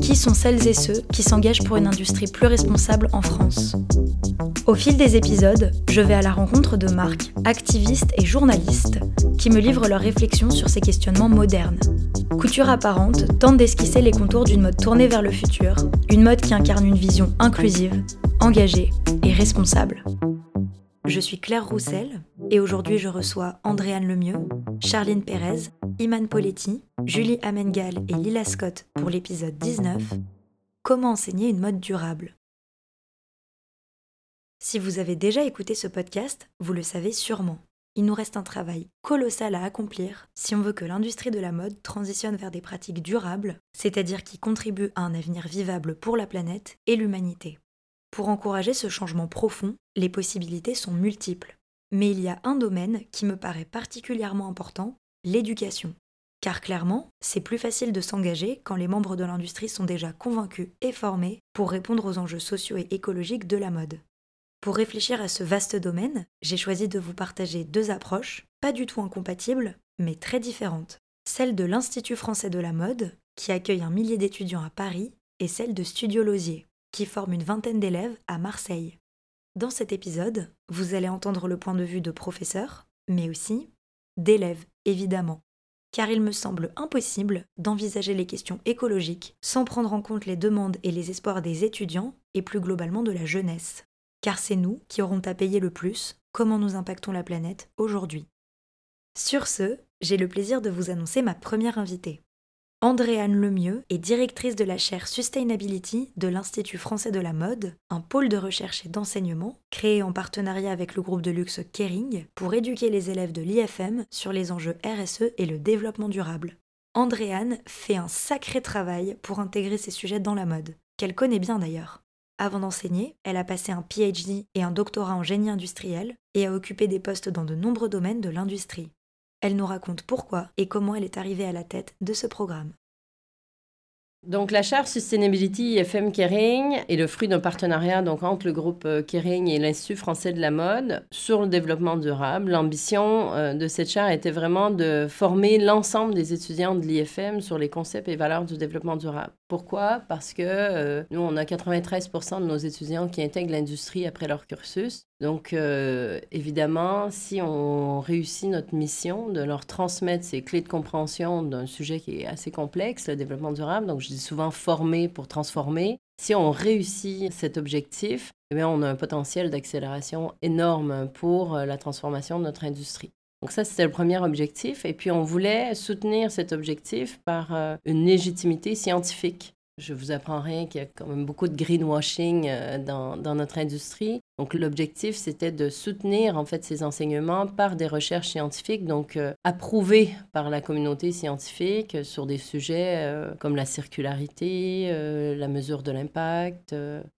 Qui sont celles et ceux qui s'engagent pour une industrie plus responsable en France Au fil des épisodes, je vais à la rencontre de marques, activistes et journalistes qui me livrent leurs réflexions sur ces questionnements modernes. Couture apparente tente d'esquisser les contours d'une mode tournée vers le futur, une mode qui incarne une vision inclusive, engagée et responsable. Je suis Claire Roussel et aujourd'hui je reçois Andréane Lemieux, Charline Pérez, Iman Poletti, Julie Amengal et Lila Scott pour l'épisode 19 Comment enseigner une mode durable Si vous avez déjà écouté ce podcast, vous le savez sûrement. Il nous reste un travail colossal à accomplir si on veut que l'industrie de la mode transitionne vers des pratiques durables, c'est-à-dire qui contribuent à un avenir vivable pour la planète et l'humanité. Pour encourager ce changement profond, les possibilités sont multiples. Mais il y a un domaine qui me paraît particulièrement important, l'éducation. Car clairement, c'est plus facile de s'engager quand les membres de l'industrie sont déjà convaincus et formés pour répondre aux enjeux sociaux et écologiques de la mode. Pour réfléchir à ce vaste domaine, j'ai choisi de vous partager deux approches, pas du tout incompatibles, mais très différentes. Celle de l'Institut français de la mode, qui accueille un millier d'étudiants à Paris, et celle de Studio Losier, qui forme une vingtaine d'élèves à Marseille. Dans cet épisode, vous allez entendre le point de vue de professeurs, mais aussi d'élèves, évidemment. Car il me semble impossible d'envisager les questions écologiques sans prendre en compte les demandes et les espoirs des étudiants et plus globalement de la jeunesse. Car c'est nous qui aurons à payer le plus comment nous impactons la planète aujourd'hui. Sur ce, j'ai le plaisir de vous annoncer ma première invitée. Andréane Lemieux est directrice de la chaire Sustainability de l'Institut français de la mode, un pôle de recherche et d'enseignement créé en partenariat avec le groupe de luxe Kering pour éduquer les élèves de l'IFM sur les enjeux RSE et le développement durable. Andréane fait un sacré travail pour intégrer ces sujets dans la mode, qu'elle connaît bien d'ailleurs. Avant d'enseigner, elle a passé un PhD et un doctorat en génie industriel et a occupé des postes dans de nombreux domaines de l'industrie. Elle nous raconte pourquoi et comment elle est arrivée à la tête de ce programme. Donc, la charte Sustainability IFM Kering est le fruit d'un partenariat donc, entre le groupe euh, Kering et l'Institut français de la mode sur le développement durable. L'ambition euh, de cette charte était vraiment de former l'ensemble des étudiants de l'IFM sur les concepts et valeurs du développement durable. Pourquoi? Parce que euh, nous, on a 93% de nos étudiants qui intègrent l'industrie après leur cursus. Donc, évidemment, si on réussit notre mission de leur transmettre ces clés de compréhension d'un sujet qui est assez complexe, le développement durable, donc je dis souvent former pour transformer. Si on réussit cet objectif, eh on a un potentiel d'accélération énorme pour euh, la transformation de notre industrie. Donc ça, c'était le premier objectif. Et puis, on voulait soutenir cet objectif par euh, une légitimité scientifique. Je vous apprends rien qu'il y a quand même beaucoup de greenwashing euh, dans, notre industrie. Donc l'objectif, c'était de soutenir en fait ces enseignements par des recherches scientifiques, donc euh, approuvées par la communauté scientifique sur des sujets euh, comme la circularité, la mesure de l'impact,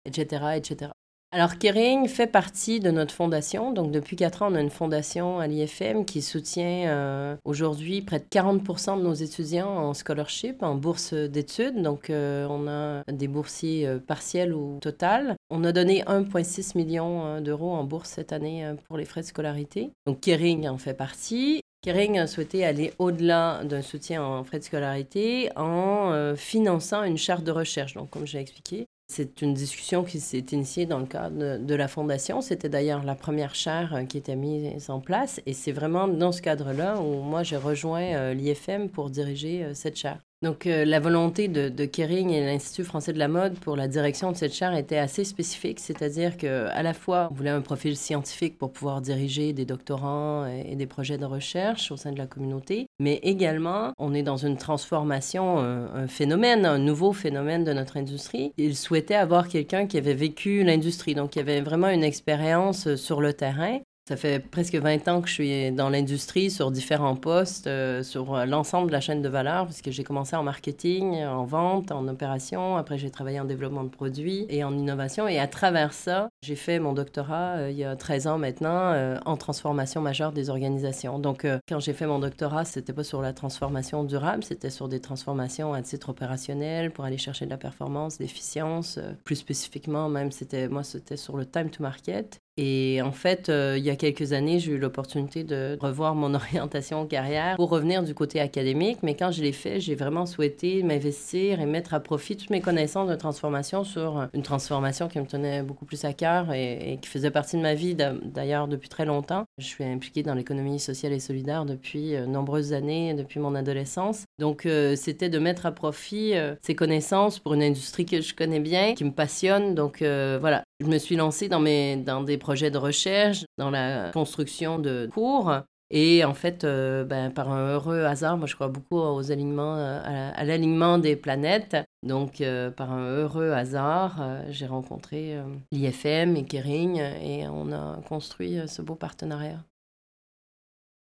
etc., etc. Alors, Kering fait partie de notre fondation. Donc, depuis quatre ans, on a une fondation à l'IFM qui soutient euh, aujourd'hui près de 40% de nos étudiants en scholarship, en bourse d'études. Donc, euh, on a des boursiers euh, partiels ou total. On a donné 1,6 million d'euros en bourse cette année pour les frais de scolarité. Donc, Kering en fait partie. Kering a souhaité aller au-delà d'un soutien en frais de scolarité en finançant une charte de recherche. Donc, comme j'ai expliqué, c'est une discussion qui s'est initiée dans le cadre de la Fondation. C'était d'ailleurs la première chaire euh, qui était mise en place. Et c'est vraiment dans ce cadre-là où moi, j'ai rejoint euh, l'IFM pour diriger euh, cette chaire. Donc, euh, la volonté de, Kering et l'Institut français de la mode pour la direction de cette chaire était assez spécifique, c'est-à-dire qu'à la fois, on voulait un profil scientifique pour pouvoir diriger des doctorants et, des projets de recherche au sein de la communauté, mais également, on est dans une transformation, un, un phénomène, un nouveau phénomène de notre industrie. Ils souhaitaient avoir quelqu'un qui avait vécu l'industrie, donc qui avait vraiment une expérience sur le terrain Ça fait presque 20 ans que je suis dans l'industrie sur différents postes, euh, sur euh, l'ensemble de la chaîne de valeur, puisque j'ai commencé en marketing, en vente, en opération. Après, j'ai travaillé en développement de produits et en innovation. Et à travers ça, j'ai fait mon doctorat euh, il y a 13 ans maintenant en transformation majeure des organisations. Donc, quand j'ai fait mon doctorat, c'était pas sur la transformation durable, c'était sur des transformations à titre opérationnel pour aller chercher de la performance, l'efficience. plus spécifiquement, même, c'était moi, c'était sur le time to market. Et en fait, euh, il y a quelques années, j'ai eu l'opportunité de revoir mon orientation carrière pour revenir du côté académique. Mais quand je l'ai fait, j'ai vraiment souhaité m'investir et mettre à profit toutes mes connaissances de transformation sur une transformation qui me tenait beaucoup plus à cœur et, qui faisait partie de ma vie d'ailleurs depuis très longtemps. Je suis impliquée dans l'économie sociale et solidaire depuis euh, nombreuses années, depuis mon adolescence. Donc, euh, c'était de mettre à profit ces connaissances pour une industrie que je connais bien, qui me passionne. Donc, voilà, je me suis lancée dans des projets de recherche, dans la construction de cours. Et en fait, euh, ben, par un heureux hasard, moi je crois beaucoup aux alignements, euh, à l'alignement des planètes. Donc, euh, par un heureux hasard, j'ai rencontré l'IFM et Kering et on a construit ce beau partenariat.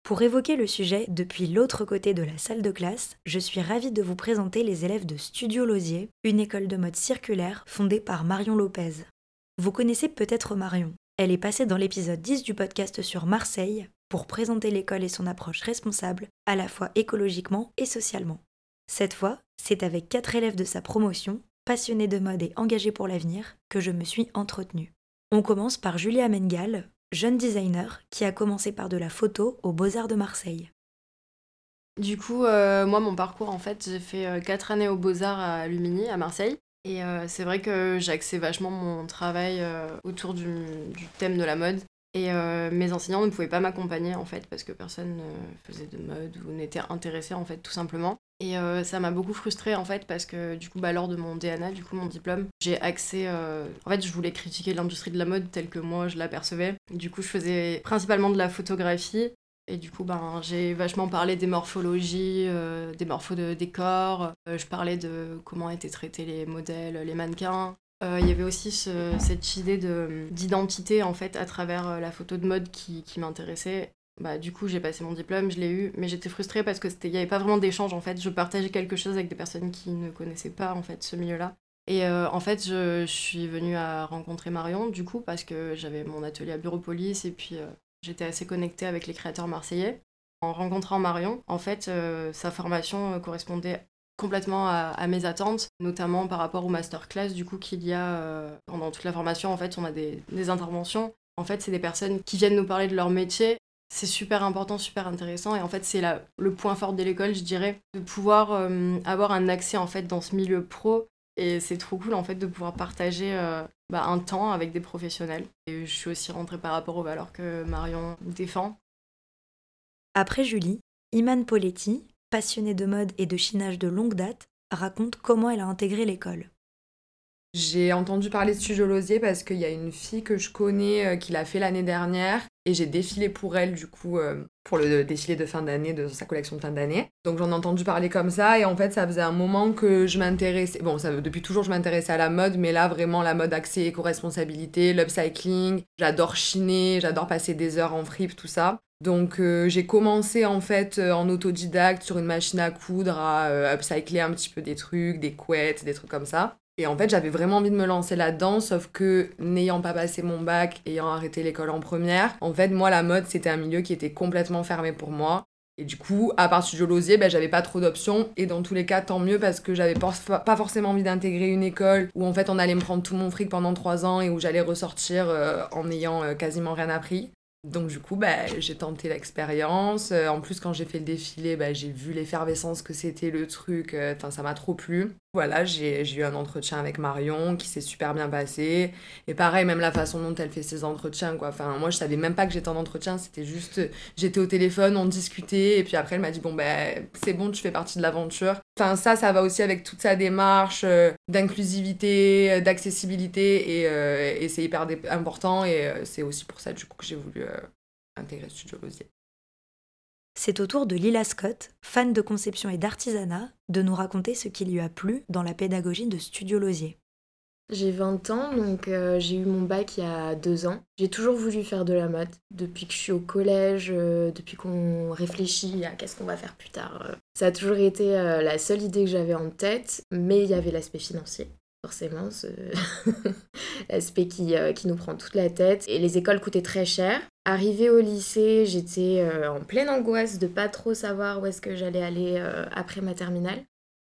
Pour évoquer le sujet depuis l'autre côté de la salle de classe, je suis ravie de vous présenter les élèves de Studio Losier, une école de mode circulaire fondée par Marion Lopez. Vous connaissez peut-être Marion. Elle est passée dans l'épisode 10 du podcast sur Marseille pour présenter l'école et son approche responsable, à la fois écologiquement et socialement. Cette fois, c'est avec quatre élèves de sa promotion, passionnés de mode et engagés pour l'avenir, que je me suis entretenue. On commence par Julia Mengal, jeune designer qui a commencé par de la photo aux Beaux-Arts de Marseille. Du coup, euh, moi, mon parcours, en fait, j'ai fait 4 euh, années aux Beaux-Arts à Lumini, à Marseille. Et euh, c'est vrai que j'axais vachement mon travail autour du, thème de la mode. Et euh, mes enseignants ne pouvaient pas m'accompagner en fait parce que personne ne faisait de mode ou n'était intéressé en fait tout simplement. Et ça m'a beaucoup frustrée en fait parce que du coup bah, lors de mon DNA, du coup mon diplôme, j'ai axé... En fait je voulais critiquer l'industrie de la mode telle que moi je l'apercevais. Du coup je faisais principalement de la photographie et du coup, ben, j'ai vachement parlé des morphologies, euh, des morphos de décors. Euh, je parlais de comment étaient traités les modèles, les mannequins. Euh, il y avait aussi cette idée d'identité en fait à travers la photo de mode qui, m'intéressait. Bah, du coup, j'ai passé mon diplôme, je l'ai eu, mais j'étais frustrée parce qu'il n'y avait pas vraiment d'échange en fait. Je partageais quelque chose avec des personnes qui ne connaissaient pas en fait ce milieu-là. Et en fait, je, suis venue à rencontrer Marion, du coup, parce que j'avais mon atelier à Bureaupolis et puis J'étais assez connectée avec les créateurs marseillais. En rencontrant Marion, en fait, euh, sa formation euh, correspondait complètement à, mes attentes, notamment par rapport au masterclass du coup qu'il y a euh, pendant toute la formation. En fait, on a des, interventions. En fait, c'est des personnes qui viennent nous parler de leur métier. C'est super important, super intéressant. Et en fait, c'est le point fort de l'école, je dirais, de pouvoir avoir un accès en fait dans ce milieu pro. Et c'est trop cool en fait de pouvoir partager bah, un temps avec des professionnels. Et je suis aussi rentrée par rapport aux valeurs que Marion défend. Après Julie, Iman Poletti, passionnée de mode et de chinage de longue date, raconte comment elle a intégré l'école. J'ai entendu parler de Studio parce qu'il y a une fille que je connais euh, qui l'a fait l'année dernière et j'ai défilé pour elle du coup euh, pour le défilé de fin d'année de sa collection de fin d'année. Donc j'en ai entendu parler comme ça et en fait ça faisait un moment que je m'intéressais bon ça depuis toujours je m'intéressais à la mode mais là vraiment la mode axée éco-responsabilité, l'upcycling, j'adore chiner, j'adore passer des heures en fripe tout ça. Donc euh, j'ai commencé en fait en autodidacte sur une machine à coudre à upcycler un petit peu des trucs, des couettes, des trucs comme ça. Et en fait, j'avais vraiment envie de me lancer là-dedans, sauf que n'ayant pas passé mon bac, ayant arrêté l'école en première, en fait, moi, la mode, c'était un milieu qui était complètement fermé pour moi. Et du coup, à part Studio Losier, ben, j'avais pas trop d'options. Et dans tous les cas, tant mieux parce que j'avais pas forcément envie d'intégrer une école où en fait on allait me prendre tout mon fric pendant trois ans et où j'allais ressortir euh, en ayant euh, quasiment rien appris. Donc du coup, bah, j'ai tenté l'expérience. Euh, en plus, quand j'ai fait le défilé, bah, j'ai vu l'effervescence que c'était le truc. Euh, ça m'a trop plu. Voilà, j'ai eu un entretien avec Marion qui s'est super bien passé. Et pareil, même la façon dont elle fait ses entretiens, quoi. Enfin, moi, je savais même pas que j'étais en entretien. C'était juste, j'étais au téléphone, on discutait. Et puis après, elle m'a dit, bon, ben, c'est bon, tu fais partie de l'aventure. Enfin, ça, ça va aussi avec toute sa démarche euh, d'inclusivité, d'accessibilité. Et, et c'est hyper important. Et c'est aussi pour ça, du coup, que j'ai voulu intégrer Studio Losier. C'est au tour de Lila Scott, fan de conception et d'artisanat, de nous raconter ce qui lui a plu dans la pédagogie de Studio Losier. J'ai 20 ans, donc euh, j'ai eu mon bac il y a deux ans. J'ai toujours voulu faire de la mode depuis que je suis au collège, euh, depuis qu'on réfléchit à qu'est-ce qu'on va faire plus tard. euh. Ça a toujours été la seule idée que j'avais en tête, mais il y avait l'aspect financier. Forcément, ce... l'aspect qui, euh, qui nous prend toute la tête. Et les écoles coûtaient très cher. Arrivée au lycée, j'étais euh, en pleine angoisse de pas trop savoir où est-ce que j'allais aller euh, après ma terminale.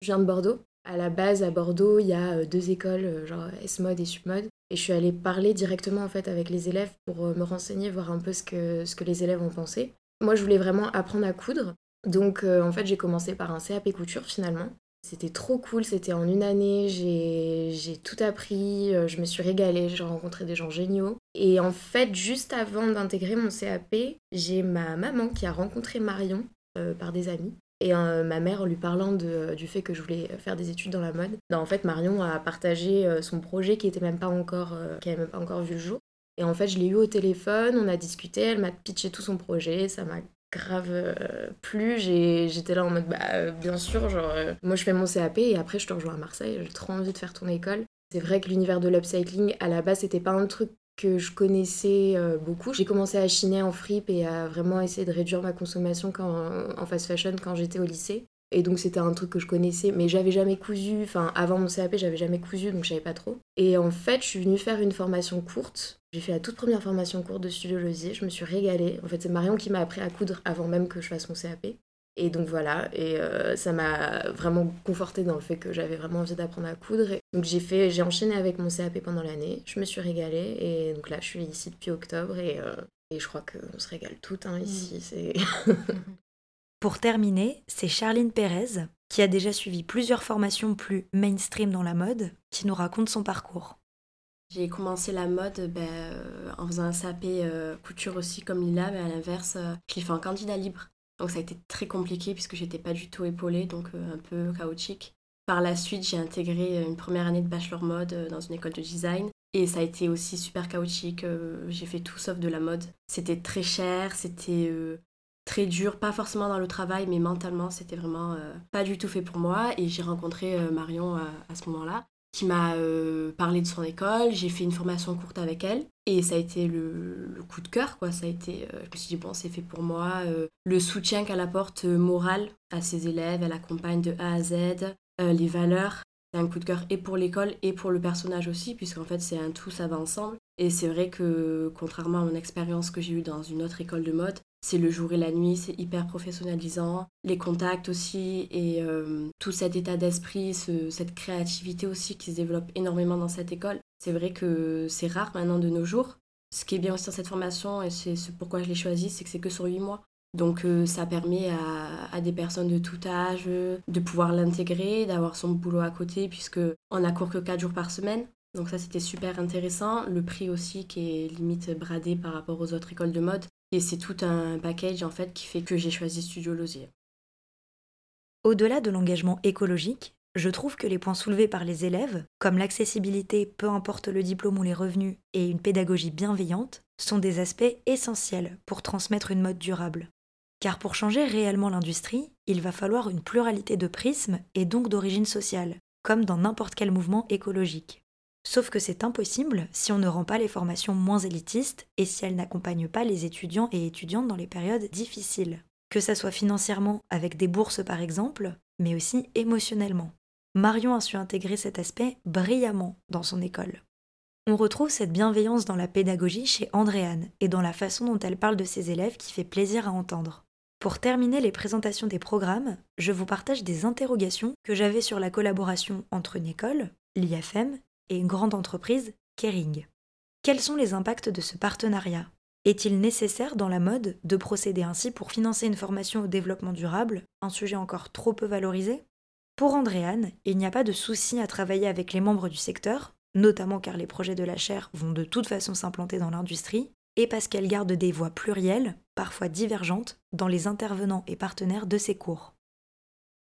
Je viens de Bordeaux. À la base, à Bordeaux, il y a deux écoles, genre S-Mode et Submode. Et je suis allée parler directement en fait avec les élèves pour me renseigner, voir un peu ce que, ce que les élèves ont pensé. Moi, je voulais vraiment apprendre à coudre. Donc, en fait, j'ai commencé par un CAP couture finalement. C'était trop cool, c'était en une année, j'ai tout appris, euh, je me suis régalée, j'ai rencontré des gens géniaux. Et en fait, juste avant d'intégrer mon CAP, j'ai ma maman qui a rencontré Marion euh, par des amis. Et euh, ma mère, en lui parlant de- du fait que je voulais faire des études dans la mode, ben, en fait, Marion a partagé son projet qui était même pas encore, même pas encore vu le jour. Et en fait, je l'ai eu au téléphone, on a discuté, elle m'a pitché tout son projet, ça m'a grave euh, plu. J'ai- J'étais là en mode, bah, euh, bien sûr, genre, euh, moi je fais mon CAP et après je te rejoins à Marseille, j'ai trop envie de faire ton école. C'est vrai que l'univers de l'upcycling, à la base, c'était pas un truc que je connaissais beaucoup. J'ai commencé à chiner en fripe et à vraiment essayer de réduire ma consommation quand, en fast fashion quand j'étais au lycée. Et donc c'était un truc que je connaissais, mais j'avais jamais cousu. Enfin, avant mon CAP, j'avais jamais cousu, donc je savais pas trop. Et en fait, je suis venue faire une formation courte. J'ai fait la toute première formation courte de Studio Losier. Je me suis régalée. En fait, c'est Marion qui m'a appris à coudre avant même que je fasse mon CAP. Et donc voilà, et euh, ça m'a vraiment confortée dans le fait que j'avais vraiment envie d'apprendre à coudre. Et donc j'ai fait, j'ai enchaîné avec mon CAP pendant l'année. Je me suis régalée et donc là, je suis ici depuis octobre et, euh, et je crois qu'on se régale toutes hein, ici. C'est Pour terminer, c'est Charline Pérez, qui a déjà suivi plusieurs formations plus mainstream dans la mode, qui nous raconte son parcours. J'ai commencé la mode ben, euh, en faisant un CAP euh, couture aussi comme Lila, mais à l'inverse, euh, je l'ai fait en candidat libre. Donc ça a été très compliqué puisque j'étais pas du tout épaulée, donc euh, un peu chaotique. Par la suite, j'ai intégré euh, une première année de bachelor mode euh, dans une école de design. Et ça a été aussi super chaotique. euh, j'ai fait tout sauf de la mode. C'était très cher, c'était euh, très dur, pas forcément dans le travail, mais mentalement, c'était vraiment euh, pas du tout fait pour moi. Et j'ai rencontré euh, Marion à ce moment-là qui m'a euh, parlé de son école. J'ai fait une formation courte avec elle. Et ça a été le, coup de cœur, quoi. Ça a été, euh, je me suis dit, bon, c'est fait pour moi. Euh, le soutien qu'elle apporte euh, moral à ses élèves, elle accompagne de A à Z. Les valeurs, c'est un coup de cœur et pour l'école et pour le personnage aussi, puisqu'en fait, c'est un tout, ça va ensemble. Et c'est vrai que, contrairement à mon expérience que j'ai eue dans une autre école de mode, c'est le jour et la nuit, c'est hyper professionnalisant. Les contacts aussi et euh, tout cet état d'esprit, ce- cette créativité aussi qui se développe énormément dans cette école. C'est vrai que c'est rare maintenant de nos jours. Ce qui est bien aussi dans cette formation, et c'est ce pourquoi je l'ai choisi, c'est que c'est que sur 8 mois. Donc euh, ça permet à, à des personnes de tout âge euh, de pouvoir l'intégrer, d'avoir son boulot à côté, puisque on a cours que 4 jours par semaine. Donc ça c'était super intéressant. Le prix aussi qui est limite bradé par rapport aux autres écoles de mode. Et c'est tout un package en fait qui fait que j'ai choisi Studio Losier. Au-delà de l'engagement écologique, je trouve que les points soulevés par les élèves, comme l'accessibilité, peu importe le diplôme ou les revenus, et une pédagogie bienveillante, sont des aspects essentiels pour transmettre une mode durable. Car pour changer réellement l'industrie, il va falloir une pluralité de prismes et donc d'origine sociale, comme dans n'importe quel mouvement écologique. Sauf que c'est impossible si on ne rend pas les formations moins élitistes et si elles n'accompagnent pas les étudiants et étudiantes dans les périodes difficiles. Que ça soit financièrement avec des bourses par exemple, mais aussi émotionnellement. Marion a su intégrer cet aspect brillamment dans son école. On retrouve cette bienveillance dans la pédagogie chez Andréane et dans la façon dont elle parle de ses élèves qui fait plaisir à entendre. Pour terminer les présentations des programmes, je vous partage des interrogations que j'avais sur la collaboration entre une école, l'IFM, et une grande entreprise, Kering. Quels sont les impacts de ce partenariat? Est-il nécessaire dans la mode de procéder ainsi pour financer une formation au développement durable, un sujet encore trop peu valorisé? Pour Andréane, il n'y a pas de souci à travailler avec les membres du secteur, notamment car les projets de la chaire vont de toute façon s'implanter dans l'industrie, et parce qu'elle garde des voix plurielles, parfois divergentes, dans les intervenants et partenaires de ses cours.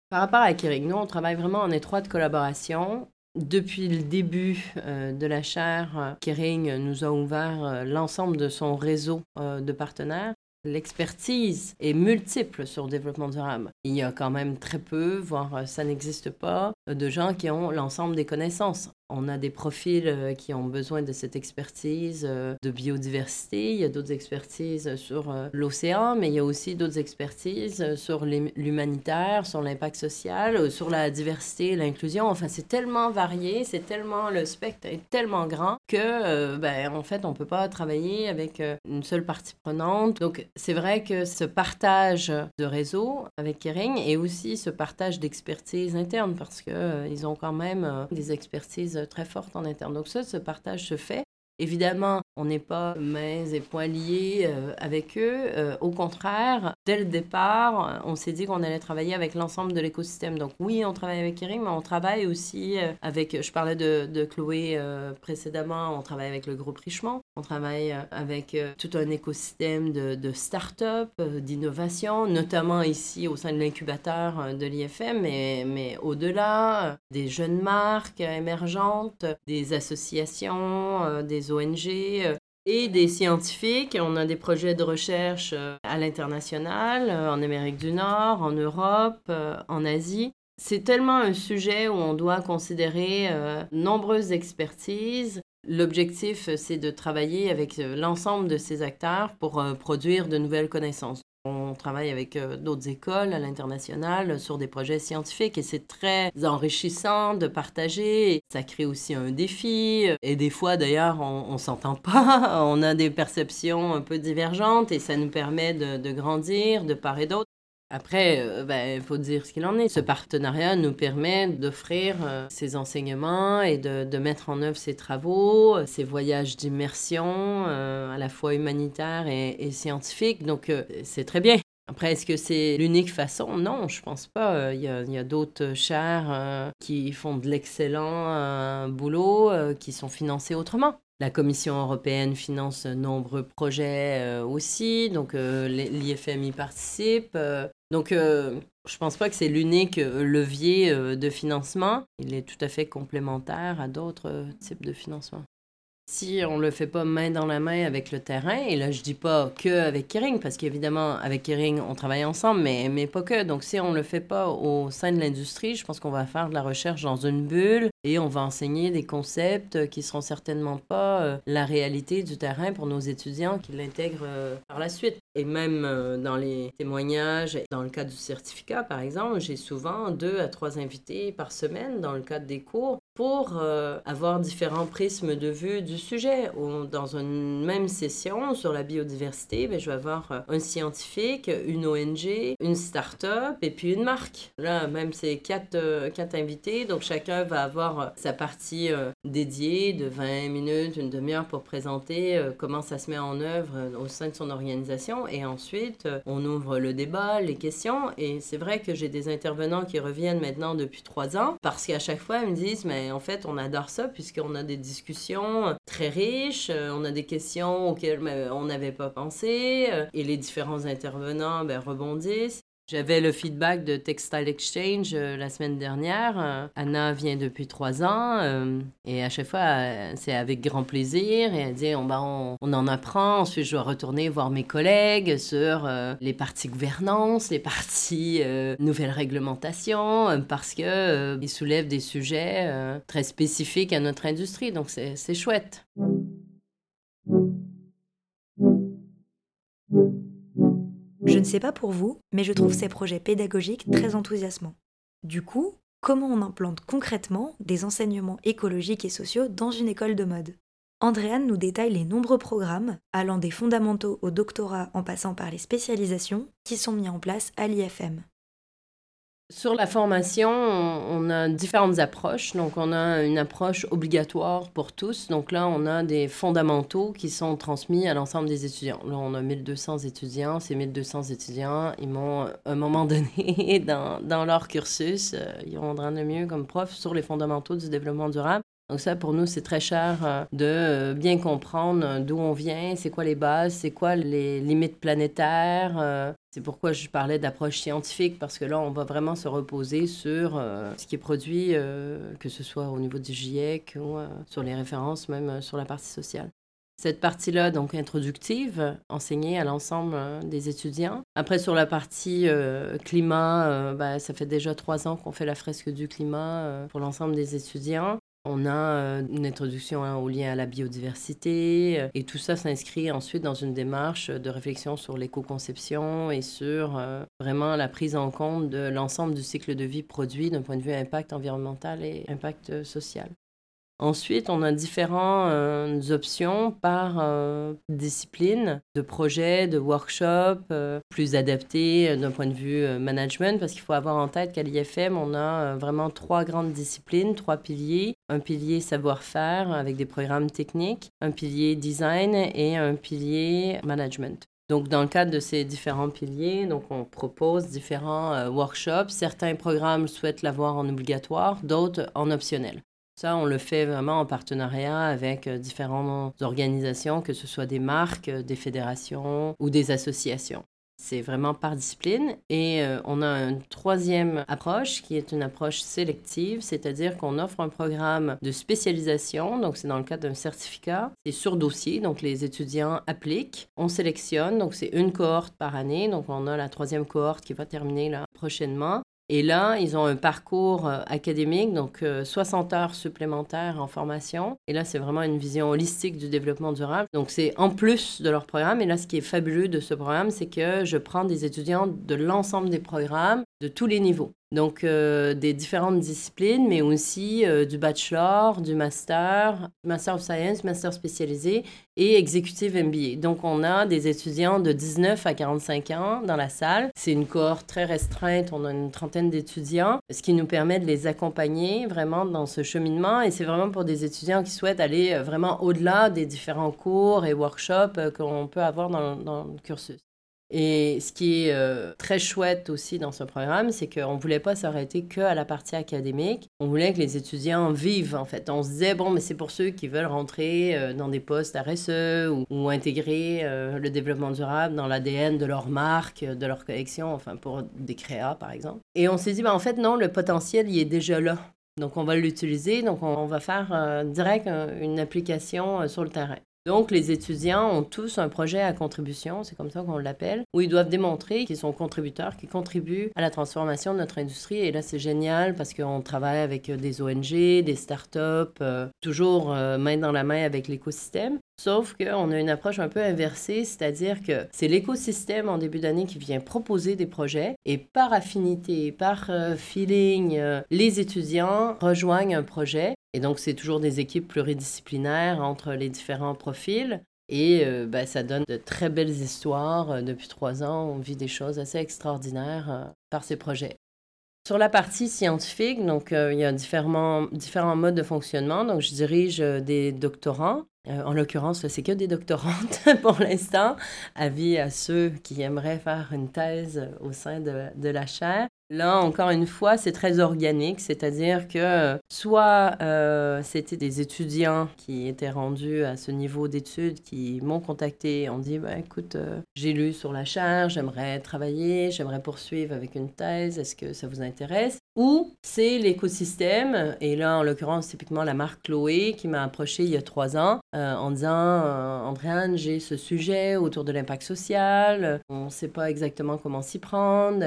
Par rapport à Kering, nous, on travaille vraiment en étroite collaboration. Depuis le début euh, de la chaire, euh, Kering nous a ouvert euh, l'ensemble de son réseau de partenaires. l'expertise est multiple sur le développement durable. Il y a quand même très peu, voire ça n'existe pas, de gens qui ont l'ensemble des connaissances. On a des profils euh, qui ont besoin de cette expertise euh, de biodiversité. Il y a d'autres expertises sur euh, l'océan, mais il y a aussi d'autres expertises sur l'humanitaire, sur l'impact social, sur la diversité l'inclusion. Enfin, c'est tellement varié, c'est tellement, le spectre est tellement grand que, ben, en fait, on peut pas travailler avec une seule partie prenante. Donc, c'est vrai que ce partage de réseau avec Kering et aussi ce partage d'expertise interne parce qu'ils ont quand même des expertises très forte en interne. Donc ça, ce partage se fait. Évidemment, on n'est pas mains et poings liés euh, avec eux. Euh, au contraire, dès le départ, on s'est dit qu'on allait travailler avec l'ensemble de l'écosystème. Donc oui, on travaille avec Kering, mais on travaille aussi euh, avec, je parlais de, de Chloé précédemment, on travaille avec le groupe Richemont, on travaille avec tout un écosystème de, start-up, d'innovation, notamment ici au sein de l'incubateur de l'IFM, mais, mais au-delà, des jeunes marques émergentes, des associations, des ONG, euh, et des scientifiques. On a des projets de recherche euh, à l'international, euh, en Amérique du Nord, en Europe, en Asie. C'est tellement un sujet où on doit considérer nombreuses expertises. L'objectif, c'est de travailler avec l'ensemble de ces acteurs pour produire de nouvelles connaissances. On travaille avec euh, d'autres écoles à l'international sur des projets scientifiques et c'est très enrichissant de partager. Ça crée aussi un défi et des fois d'ailleurs on, s'entend pas, on a des perceptions un peu divergentes et ça nous permet de, de grandir de part et d'autre. Après, il euh, ben, faut dire ce qu'il en est. Ce partenariat nous permet d'offrir euh, ces enseignements et de, mettre en œuvre ces travaux, ces voyages d'immersion, euh, à la fois humanitaires et, et scientifiques. Donc, c'est très bien. Après, est-ce que c'est l'unique façon? Non, je pense pas. Il y a, d'autres chaires qui font de l'excellent boulot, qui sont financés autrement. La Commission européenne finance nombreux projets euh, aussi, donc euh, l'IFM y participe. Euh. donc je pense pas que c'est l'unique levier de financement. Il est tout à fait complémentaire à d'autres types de financement si on le fait pas main dans la main avec le terrain, et là je dis pas que avec Kering, parce qu'évidemment avec Kering on travaille ensemble, mais, mais pas que. Donc si on le fait pas au sein de l'industrie, je pense qu'on va faire de la recherche dans une bulle et on va enseigner des concepts qui seront certainement pas euh, la réalité du terrain pour nos étudiants qui l'intègrent euh, par la suite. Et même euh, dans les témoignages, dans le cadre du certificat par exemple, j'ai souvent deux à trois invités par semaine dans le cadre des cours pour euh, avoir différents prismes de vue du sujet. Dans une même session sur la biodiversité, ben, je vais avoir euh, un scientifique, une ONG, une start-up et puis une marque. Là, même c'est quatre, euh, quatre invités, donc chacun va avoir sa partie dédiée de 20 minutes, une demi-heure pour présenter comment ça se met en œuvre au sein de son organisation. Et ensuite, on ouvre le débat, les questions. Et c'est vrai que j'ai des intervenants qui reviennent maintenant depuis trois ans parce qu'à chaque fois, ils me disent, mais en fait, on adore ça puisqu'on a des discussions très riches, euh, on a des questions auxquelles ben, on n'avait pas pensé euh, et les différents intervenants ben, rebondissent. J'avais le feedback de Textile Exchange euh, la semaine dernière. Euh, Anna vient depuis trois ans euh, et à chaque fois, c'est avec grand plaisir. Et elle dit on, bah, on, en apprend. Ensuite, je dois retourner voir mes collègues sur les parties gouvernance, les parties nouvelles réglementations, parce qu'ils soulèvent des sujets très spécifiques à notre industrie. Donc, c'est chouette. Je ne sais pas pour vous, mais je trouve ces projets pédagogiques très enthousiasmants. Du coup, comment on implante concrètement des enseignements écologiques et sociaux dans une école de mode? Andréane nous détaille les nombreux programmes, allant des fondamentaux au doctorat en passant par les spécialisations, qui sont mis en place à l'IFM. Sur la formation, on a différentes approches. Donc, on a une approche obligatoire pour tous. Donc là, on a des fondamentaux qui sont transmis à l'ensemble des étudiants. Là, on a 1200 étudiants. Ces 1200 étudiants, ils m'ont, à un moment donné, dans, leur cursus, euh, ils rendre le mieux comme prof sur les fondamentaux du développement durable. Donc ça, pour nous, c'est très cher euh, de euh, bien comprendre d'où on vient, c'est quoi les bases, c'est quoi les limites planétaires. Euh. C'est pourquoi je parlais d'approche scientifique, parce que là, on va vraiment se reposer sur ce qui est produit, que ce soit au niveau du GIEC ou sur les références, même sur la partie sociale. Cette partie-là, donc introductive, enseignée à l'ensemble euh, des étudiants. Après, sur la partie euh, climat, euh, ben, ça fait déjà trois ans qu'on fait la fresque du climat pour l'ensemble des étudiants. On a une introduction hein, au lien à la biodiversité et tout ça s'inscrit ensuite dans une démarche de réflexion sur l'éco-conception et sur vraiment la prise en compte de l'ensemble du cycle de vie produit d'un point de vue impact environnemental et impact social. Ensuite, on a différentes euh, options par euh, discipline de projets, de workshops, euh, plus adaptés d'un point de vue management, parce qu'il faut avoir en tête qu'à l'IFM, on a vraiment trois grandes disciplines, trois piliers. Un pilier savoir-faire avec des programmes techniques, un pilier design et un pilier management. Donc, dans le cadre de ces différents piliers, donc on propose différents workshops. Certains programmes souhaitent l'avoir en obligatoire, d'autres en optionnel. Ça, on le fait vraiment en partenariat avec euh, différentes organisations, que ce soit des marques, euh, des fédérations ou des associations. C'est vraiment par discipline. Et euh, on a une troisième approche qui est une approche sélective, c'est-à-dire qu'on offre un programme de spécialisation. Donc, c'est dans le cadre d'un certificat. C'est sur dossier, donc les étudiants appliquent. On sélectionne, donc c'est une cohorte par année. Donc, on a la troisième cohorte qui va terminer là prochainement. Et là, ils ont un parcours euh, académique, donc 60 euh, heures supplémentaires en formation. Et là, c'est vraiment une vision holistique du développement durable. Donc, c'est en plus de leur programme. Et là, ce qui est fabuleux de ce programme, c'est que je prends des étudiants de l'ensemble des programmes, de tous les niveaux. Donc, euh, des différentes disciplines, mais aussi euh, du bachelor, du master, master of science, master spécialisé et executive MBA. Donc, on a des étudiants de 19 à 45 ans dans la salle. C'est une cohorte très restreinte. On a une trentaine d'étudiants, ce qui nous permet de les accompagner vraiment dans ce cheminement. Et c'est vraiment pour des étudiants qui souhaitent aller euh, vraiment au-delà des différents cours et workshops qu'on peut avoir dans, dans le cursus. Et ce qui est euh, très chouette aussi dans ce programme, c'est qu'on ne voulait pas s'arrêter que à la partie académique. On voulait que les étudiants vivent, en fait. On se disait, bon, mais c'est pour ceux qui veulent rentrer euh, dans des postes RSE ou, intégrer euh, le développement durable dans l'ADN de leur marque, de leur collection, enfin, pour des créas, par exemple. Et on s'est dit, ben, en fait, non, le potentiel, il est déjà là. Donc, on va l'utiliser. Donc, on, va faire direct une application sur le terrain. Donc, les étudiants ont tous un projet à contribution, c'est comme ça qu'on l'appelle, où ils doivent démontrer qu'ils sont contributeurs, qu'ils contribuent à la transformation de notre industrie. Et là, c'est génial parce qu'on travaille avec des ONG, des startups, euh, toujours euh, main dans la main avec l'écosystème. Sauf qu'on a une approche un peu inversée, c'est-à-dire que c'est l'écosystème en début d'année qui vient proposer des projets et par affinité, par euh, feeling, les étudiants rejoignent un projet et donc, c'est toujours des équipes pluridisciplinaires entre les différents profils. Et euh, ben, ça donne de très belles histoires. Euh, depuis trois ans, on vit des choses assez extraordinaires euh, par ces projets. Sur la partie scientifique, donc, il y a différents, différents modes de fonctionnement. Donc, je dirige des doctorants. en l'occurrence, c'est que des doctorantes pour l'instant. Avis à ceux qui aimeraient faire une thèse au sein de, de la chaire. Là, encore une fois, c'est très organique, c'est-à-dire que soit euh, c'était des étudiants qui étaient rendus à ce niveau d'études qui m'ont contacté, on dit, bah, écoute, euh, j'ai lu sur la chaire, j'aimerais travailler, j'aimerais poursuivre avec une thèse, est-ce que ça vous intéresse? Ou c'est l'écosystème, et là, en l'occurrence, typiquement la marque Chloé qui m'a approché il y a trois ans euh, en disant, Andréane, j'ai ce sujet autour de l'impact social, on ne sait pas exactement comment s'y prendre,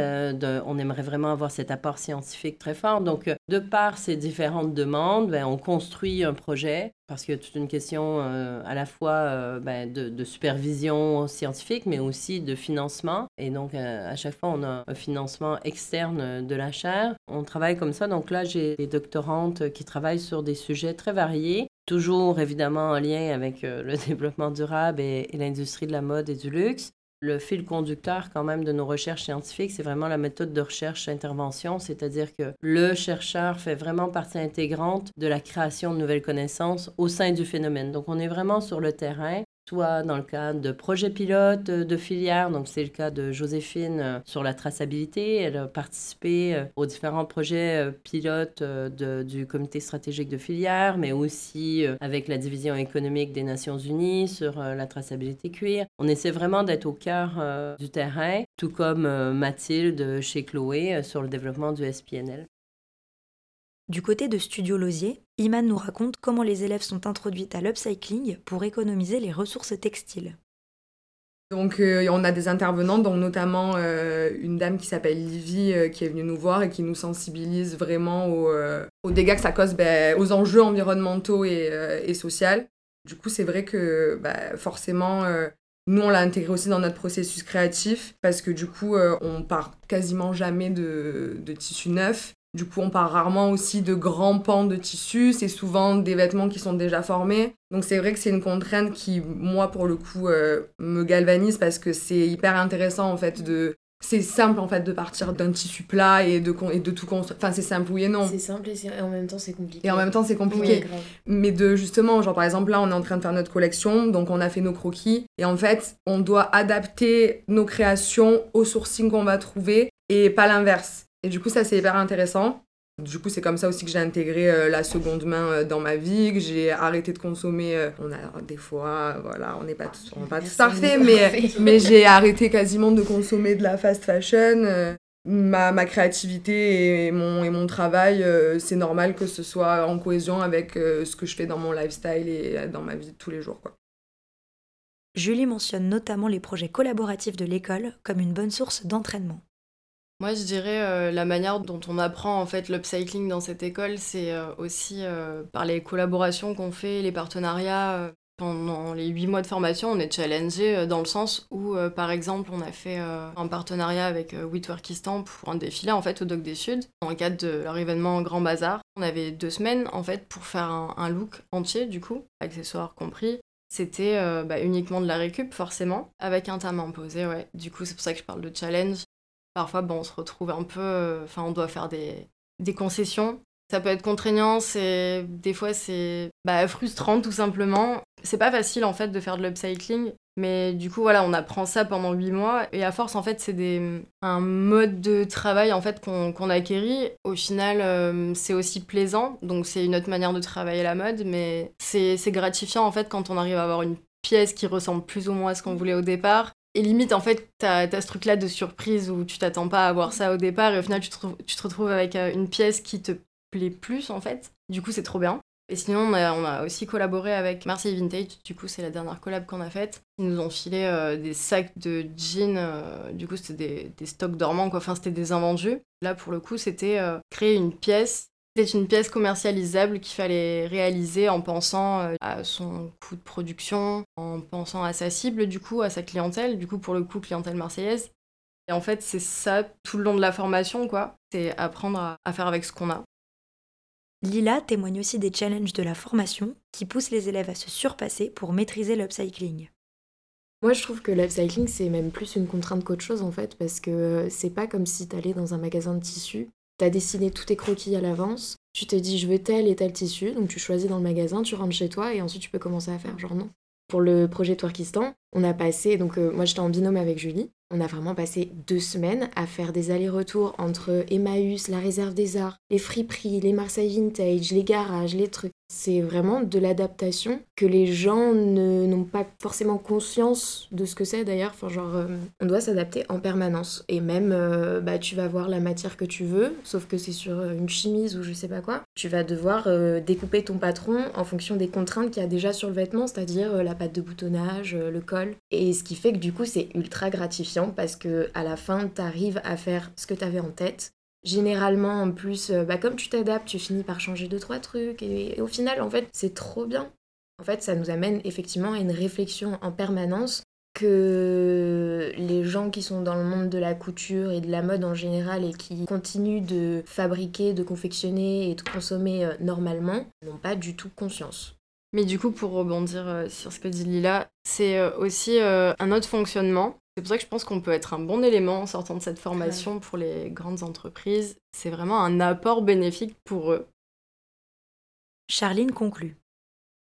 on aimerait vraiment avoir cet apport scientifique très fort. Donc, euh, de par ces différentes demandes, ben, on construit un projet parce qu'il y a toute une question euh, à la fois euh, ben, de, supervision scientifique, mais aussi de financement. Et donc, à chaque fois, on a un financement externe de la chaire. On travaille comme ça. Donc là, j'ai des doctorantes qui travaillent sur des sujets très variés toujours évidemment en lien avec le développement durable et l'industrie de la mode et du luxe. Le fil conducteur quand même de nos recherches scientifiques, c'est vraiment la méthode de recherche-intervention, c'est-à-dire que le chercheur fait vraiment partie intégrante de la création de nouvelles connaissances au sein du phénomène. Donc on est vraiment sur le terrain soit dans le cadre de projets pilotes de filières. Donc, c'est le cas de Joséphine euh, sur la traçabilité. Elle a participé euh, aux différents projets euh, pilotes du comité stratégique de filière, mais aussi avec la division économique des Nations Unies sur la traçabilité cuir. On essaie vraiment d'être au cœur du terrain, tout comme Mathilde chez Chloé sur le développement du SPNL. Du côté de Studio Losier, Iman nous raconte comment les élèves sont introduites à l'upcycling pour économiser les ressources textiles. Donc euh, on a des intervenants, dont notamment euh, une dame qui s'appelle Livy euh, qui est venue nous voir et qui nous sensibilise vraiment aux, dégâts que ça cause, ben, aux enjeux environnementaux et, sociaux. Du coup c'est vrai que bah, forcément nous on l'a intégré aussi dans notre processus créatif parce que du coup on part quasiment jamais de, de tissu neuf du coup, on part rarement aussi de grands pans de tissu. C'est souvent des vêtements qui sont déjà formés. Donc c'est vrai que c'est une contrainte qui, moi, pour le coup, euh, me galvanise parce que c'est hyper intéressant, en fait, de... C'est simple, en fait, de partir d'un tissu plat et de, et de tout construire. Enfin, c'est simple, oui et non. C'est simple et, en même temps, c'est compliqué. Et en même temps, c'est compliqué. Mais de, justement, genre, par exemple, là, on est en train de faire notre collection, donc on a fait nos croquis. Et en fait, on doit adapter nos créations au sourcing qu'on va trouver et pas l'inverse. Et du coup, ça, c'est hyper intéressant. Du coup, c'est comme ça aussi que j'ai intégré euh, la seconde main euh, dans ma vie, que j'ai arrêté de consommer. Euh, on a des fois, voilà, on n'est pas tous, pas tous parfaits, mais, mais j'ai arrêté quasiment de consommer de la fast fashion. Ma, ma, créativité et mon, et mon travail, c'est normal que ce soit en cohésion avec ce que je fais dans mon lifestyle et dans ma vie de tous les jours. Quoi. Julie mentionne notamment les projets collaboratifs de l'école comme une bonne source d'entraînement. Moi, je dirais euh, la manière dont on apprend en fait l'upcycling dans cette école, c'est euh, aussi euh, par les collaborations qu'on fait, les partenariats. pendant les huit mois de formation, on est challengé dans le sens où, par exemple, on a fait un partenariat avec Witworkistan pour un défilé en fait au Doc des Sud dans le cadre de leur événement Grand Bazar. On avait deux semaines en fait pour faire un, look entier du coup, accessoires compris. C'était bah, uniquement de la récup, forcément, avec un thème imposé, ouais. Du coup, c'est pour ça que je parle de challenge. Parfois, bon, on se retrouve un peu. Enfin, on doit faire des, concessions. Ça peut être contraignant, c'est des fois c'est bah, frustrant tout simplement. C'est pas facile en fait de faire de l'upcycling, mais du coup voilà, on apprend ça pendant 8 mois et à force en fait c'est un mode de travail en fait qu'on acquérit. Au final euh, c'est aussi plaisant, donc c'est une autre manière de travailler la mode, mais c'est gratifiant en fait quand on arrive à avoir une pièce qui ressemble plus ou moins à ce qu'on voulait au départ et limite, en fait, t'as as ce truc-là de surprise où tu t'attends pas à voir ça au départ et au final, tu te, retrouves avec euh, une pièce qui te plaît plus, en fait. Du coup, c'est trop bien. Et sinon, on a, aussi collaboré avec Marseille Vintage, du coup, c'est la dernière collab qu'on a faite. Ils nous ont filé euh, des sacs de jeans, euh, du coup, c'était des, des, stocks dormants, quoi. Enfin, c'était des invendus. Là, pour le coup, c'était créer une pièce c'est une pièce commercialisable qu'il fallait réaliser en pensant euh, à son coût de production, en pensant à sa cible, du coup, à sa clientèle, du coup, pour le coup, clientèle marseillaise. Et en fait, c'est ça tout le long de la formation, quoi. C'est apprendre à, faire avec ce qu'on a. Lila témoigne aussi des challenges de la formation qui poussent les élèves à se surpasser pour maîtriser l'upcycling. Moi, je trouve que l'upcycling, c'est même plus une contrainte qu'autre chose, en fait, parce que c'est pas comme si t'allais dans un magasin de tissus tu as dessiné tous tes croquis à l'avance, tu te dis je veux tel et tel tissu, donc tu choisis dans le magasin, tu rentres chez toi et ensuite tu peux commencer à faire. Genre non. Pour le projet Twerkistan, on a passé, donc euh, moi j'étais en binôme avec Julie, on a vraiment passé deux semaines à faire des allers-retours entre Emmaüs, la réserve des arts, les friperies, les Marseille Vintage, les garages, les trucs. C'est vraiment de l'adaptation que les gens n'ont pas forcément conscience de ce que c'est d'ailleurs. Enfin, genre, euh, on doit s'adapter en permanence. Et même, euh, bah, tu vas voir la matière que tu veux, sauf que c'est sur une chemise ou je sais pas quoi. Tu vas devoir découper ton patron en fonction des contraintes qu'il y a déjà sur le vêtement, c'est-à-dire la pâte de boutonnage, le col. Et ce qui fait que du coup, c'est ultra gratifiant parce que à la fin, tu arrives à faire ce que tu avais en tête Généralement, en plus, euh, bah, comme tu t'adaptes, tu finis par changer deux, trois trucs. Et, au final, en fait, c'est trop bien. En fait, ça nous amène effectivement à une réflexion en permanence que les gens qui sont dans le monde de la couture et de la mode en général et qui continuent de fabriquer, de confectionner et de consommer euh, normalement n'ont pas du tout conscience. Mais du coup, pour rebondir euh, sur ce que dit Lila, c'est aussi un autre fonctionnement c'est pour ça que je pense qu'on peut être un bon élément en sortant de cette formation pour les grandes entreprises. C'est vraiment un apport bénéfique pour eux. Charline conclut.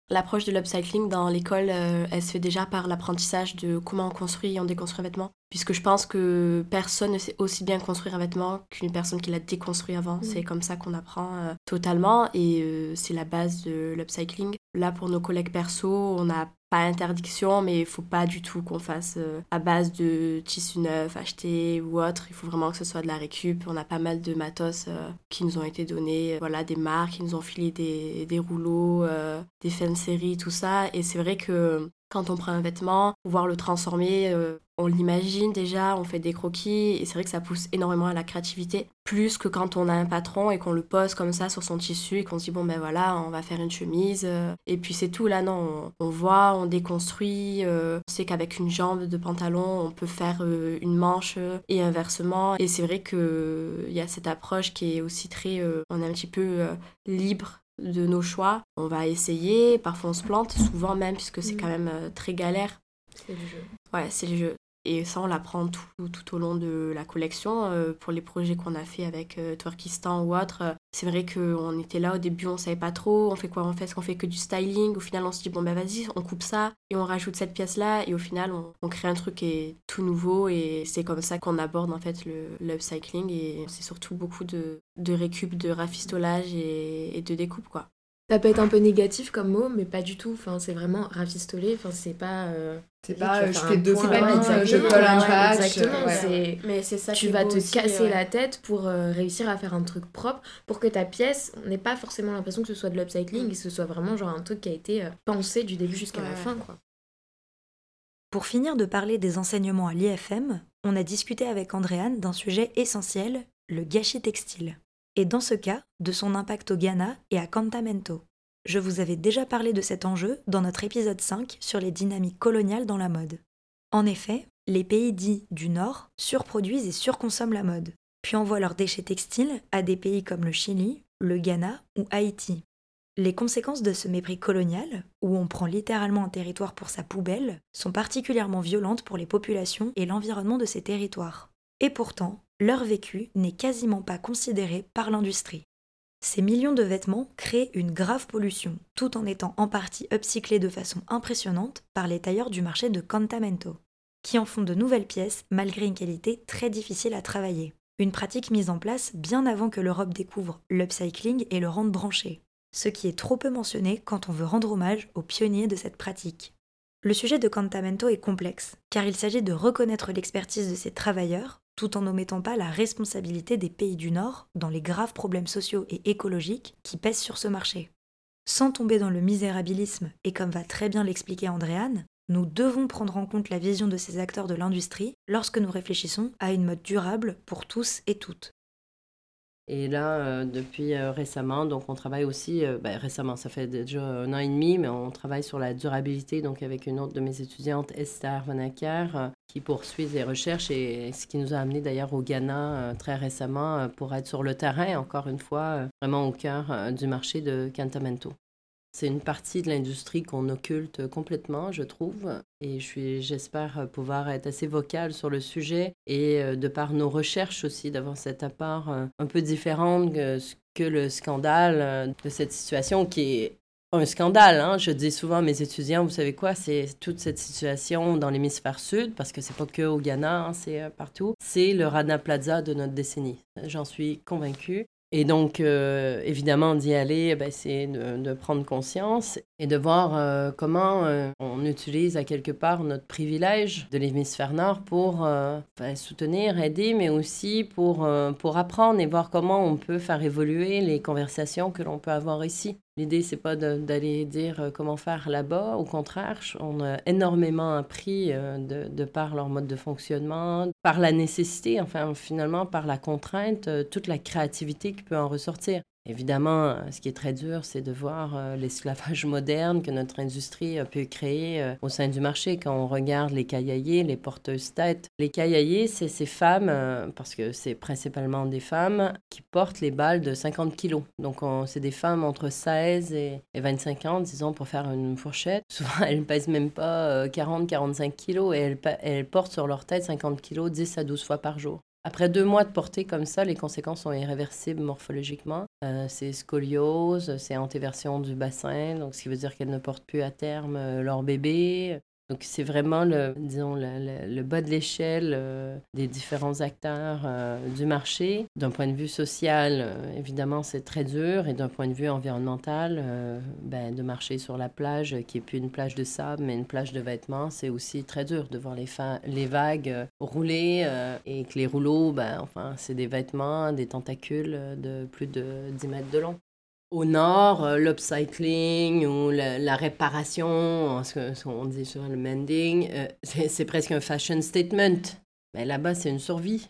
L'approche de l'upcycling dans l'école, euh, elle se fait déjà par l'apprentissage de comment on construit et on déconstruit un vêtement? Puisque je pense que personne ne sait aussi bien construire un vêtement qu'une personne qui l'a déconstruit avant. Mm. C'est comme ça qu'on apprend euh, totalement et euh, c'est la base de l'upcycling. Là, pour nos collègues perso, on n'a pas interdiction, mais il faut pas du tout qu'on fasse euh, à base de tissu neuf acheté ou autre. Il faut vraiment que ce soit de la récup. On a pas mal de matos qui nous ont été donnés, voilà, des marques qui nous ont filé des, des rouleaux, des fins de série, tout ça. Et c'est vrai que quand on prend un vêtement, pouvoir le transformer, euh, on l'imagine déjà, on fait des croquis, et c'est vrai que ça pousse énormément à la créativité, plus que quand on a un patron et qu'on le pose comme ça sur son tissu et qu'on se dit, bon ben voilà, on va faire une chemise, euh, et puis c'est tout, là non, on, on voit, on déconstruit, euh, on sait qu'avec une jambe de pantalon, on peut faire euh, une manche et inversement, et c'est vrai qu'il y a cette approche qui est aussi très, euh, on est un petit peu libre de nos choix. On va essayer, parfois on se plante, souvent même, puisque c'est Mm. quand même très galère. C'est le jeu. Ouais, c'est le jeu. Et ça, on l'apprend tout, tout au long de la collection. Euh, pour les projets qu'on a fait avec euh, Twerkistan ou autre, euh, c'est vrai qu'on était là au début, on savait pas trop, on fait quoi, on fait, est-ce qu'on fait que du styling? Au final, on se dit, bon ben vas-y, on coupe ça et on rajoute cette pièce-là. Et au final, on, crée un truc qui est tout nouveau et c'est comme ça qu'on aborde en fait l'upcycling. Et c'est surtout beaucoup de, de récup, de rafistolage et, et de découpe, quoi. Ça peut être un peu négatif comme mot, mais pas du tout. Enfin, c'est vraiment rafistoler. Enfin, c'est pas. euh, C'est pas euh, je fais un deux ouais, je exactement, colle un patch. Exactement. ouais. Mais c'est ça tu qui est vas te aussi, casser ouais. la tête pour euh, réussir à faire un truc propre pour que ta pièce n'ait pas forcément l'impression que ce soit de l'upcycling et que ce soit vraiment genre un truc qui a été euh, pensé du début jusqu'à la fin quoi. Pour finir de parler des enseignements à l'IFM, on a discuté avec Andréane d'un sujet essentiel, le gâchis textile. Et dans ce cas, de son impact au Ghana et à Cantamento. Je vous avais déjà parlé de cet enjeu dans notre épisode 5 sur les dynamiques coloniales dans la mode. En effet, les pays dits du Nord surproduisent et surconsomment la mode, puis envoient leurs déchets textiles à des pays comme le Chili, le Ghana ou Haïti. Les conséquences de ce mépris colonial, où on prend littéralement un territoire pour sa poubelle, sont particulièrement violentes pour les populations et l'environnement de ces territoires. Et pourtant, leur vécu n'est quasiment pas considéré par l'industrie. Ces millions de vêtements créent une grave pollution, tout en étant en partie upcyclés de façon impressionnante par les tailleurs du marché de Cantamento, qui en font de nouvelles pièces malgré une qualité très difficile à travailler. Une pratique mise en place bien avant que l'Europe découvre l'upcycling et le rende branché ce qui est trop peu mentionné quand on veut rendre hommage aux pionniers de cette pratique. Le sujet de Cantamento est complexe, car il s'agit de reconnaître l'expertise de ces travailleurs, tout en n'omettant pas la responsabilité des pays du Nord dans les graves problèmes sociaux et écologiques qui pèsent sur ce marché. Sans tomber dans le misérabilisme, et comme va très bien l'expliquer Andréane, nous devons prendre en compte la vision de ces acteurs de l'industrie lorsque nous réfléchissons à une mode durable pour tous et toutes. Et là, euh, depuis euh, récemment, donc on travaille aussi, euh, ben, récemment, ça fait déjà un an et demi, mais on travaille sur la durabilité, donc avec une autre de mes étudiantes, Esther Vanacker, qui poursuit des recherches et ce qui nous a amené d'ailleurs au Ghana euh, très récemment euh, pour être sur le terrain, encore une fois, euh, vraiment au cœur du marché de Cantamento. C'est une partie de l'industrie qu'on occulte complètement, je trouve, et je suis, j'espère pouvoir être assez vocale sur le sujet et de par nos recherches aussi d'avoir cet apport un peu différent que, le scandale de cette situation qui est un scandale. Hein. Je dis souvent à mes étudiants, vous savez quoi, c'est toute cette situation dans l'hémisphère sud, parce que c'est pas que au Ghana, hein, c'est euh, partout. C'est le Rana Plaza de notre décennie. J'en suis convaincue. Et donc, euh, évidemment, d'y aller, ben, c'est de, prendre conscience et de voir euh, comment on utilise à quelque part notre privilège de l'hémisphère nord pour ben, soutenir, aider, mais aussi pour, pour apprendre et voir comment on peut faire évoluer les conversations que l'on peut avoir ici. L'idée, c'est pas d'aller dire euh, comment faire là-bas. Au contraire, on a énormément appris euh, de, de par leur mode de fonctionnement, par la nécessité, enfin finalement par la contrainte, euh, toute la créativité qui peut en ressortir. Évidemment, euh, ce qui est très dur, c'est de voir euh, l'esclavage moderne que notre industrie a pu créer euh, au sein du marché. Quand on regarde les caillaillers, les porteuses têtes, les caillaillers, c'est ces femmes, parce que c'est principalement des femmes, qui portent les balles de 50 kilos. Donc, on- c'est des femmes entre 16 et, et 25 ans, disons, pour faire une fourchette. Souvent, elles ne pèsent même pas 40-45 kilos et elles, elles portent sur leur tête 50 kilos 10 à 12 fois par jour. Après deux mois de portée comme ça, les conséquences sont irréversibles morphologiquement. Euh, c'est scoliose, c'est antéversion du bassin, donc ce qui veut dire qu'elles ne portent plus à terme euh, leur bébé. Donc c'est vraiment le, bas de l'échelle euh, des différents acteurs euh, du marché. D'un point de vue social, euh, évidemment, c'est très dur. Et d'un point de vue environnemental, ben, de marcher sur la plage, qui n'est plus une plage de sable, mais une plage de vêtements, c'est aussi très dur de voir les, les vagues rouler et que les rouleaux, ben, enfin, c'est des vêtements, des tentacules de plus de 10 mètres de long. Au nord, euh, l'upcycling ou la, réparation, ce qu'on dit sur le mending, euh, c'est presque un fashion statement. Mais là-bas, c'est une survie.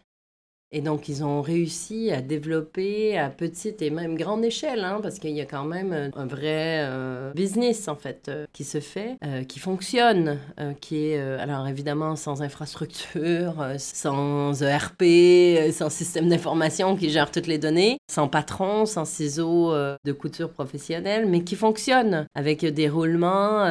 Et donc, ils ont réussi à développer à petite et même grande échelle, hein, parce qu'il y a quand même un vrai euh, business, en fait, euh, qui se fait, euh, qui fonctionne, qui est, alors évidemment, sans infrastructure, sans ERP, sans système d'information qui gère toutes les données, sans patron, sans ciseaux de couture professionnels, mais qui fonctionne avec des roulements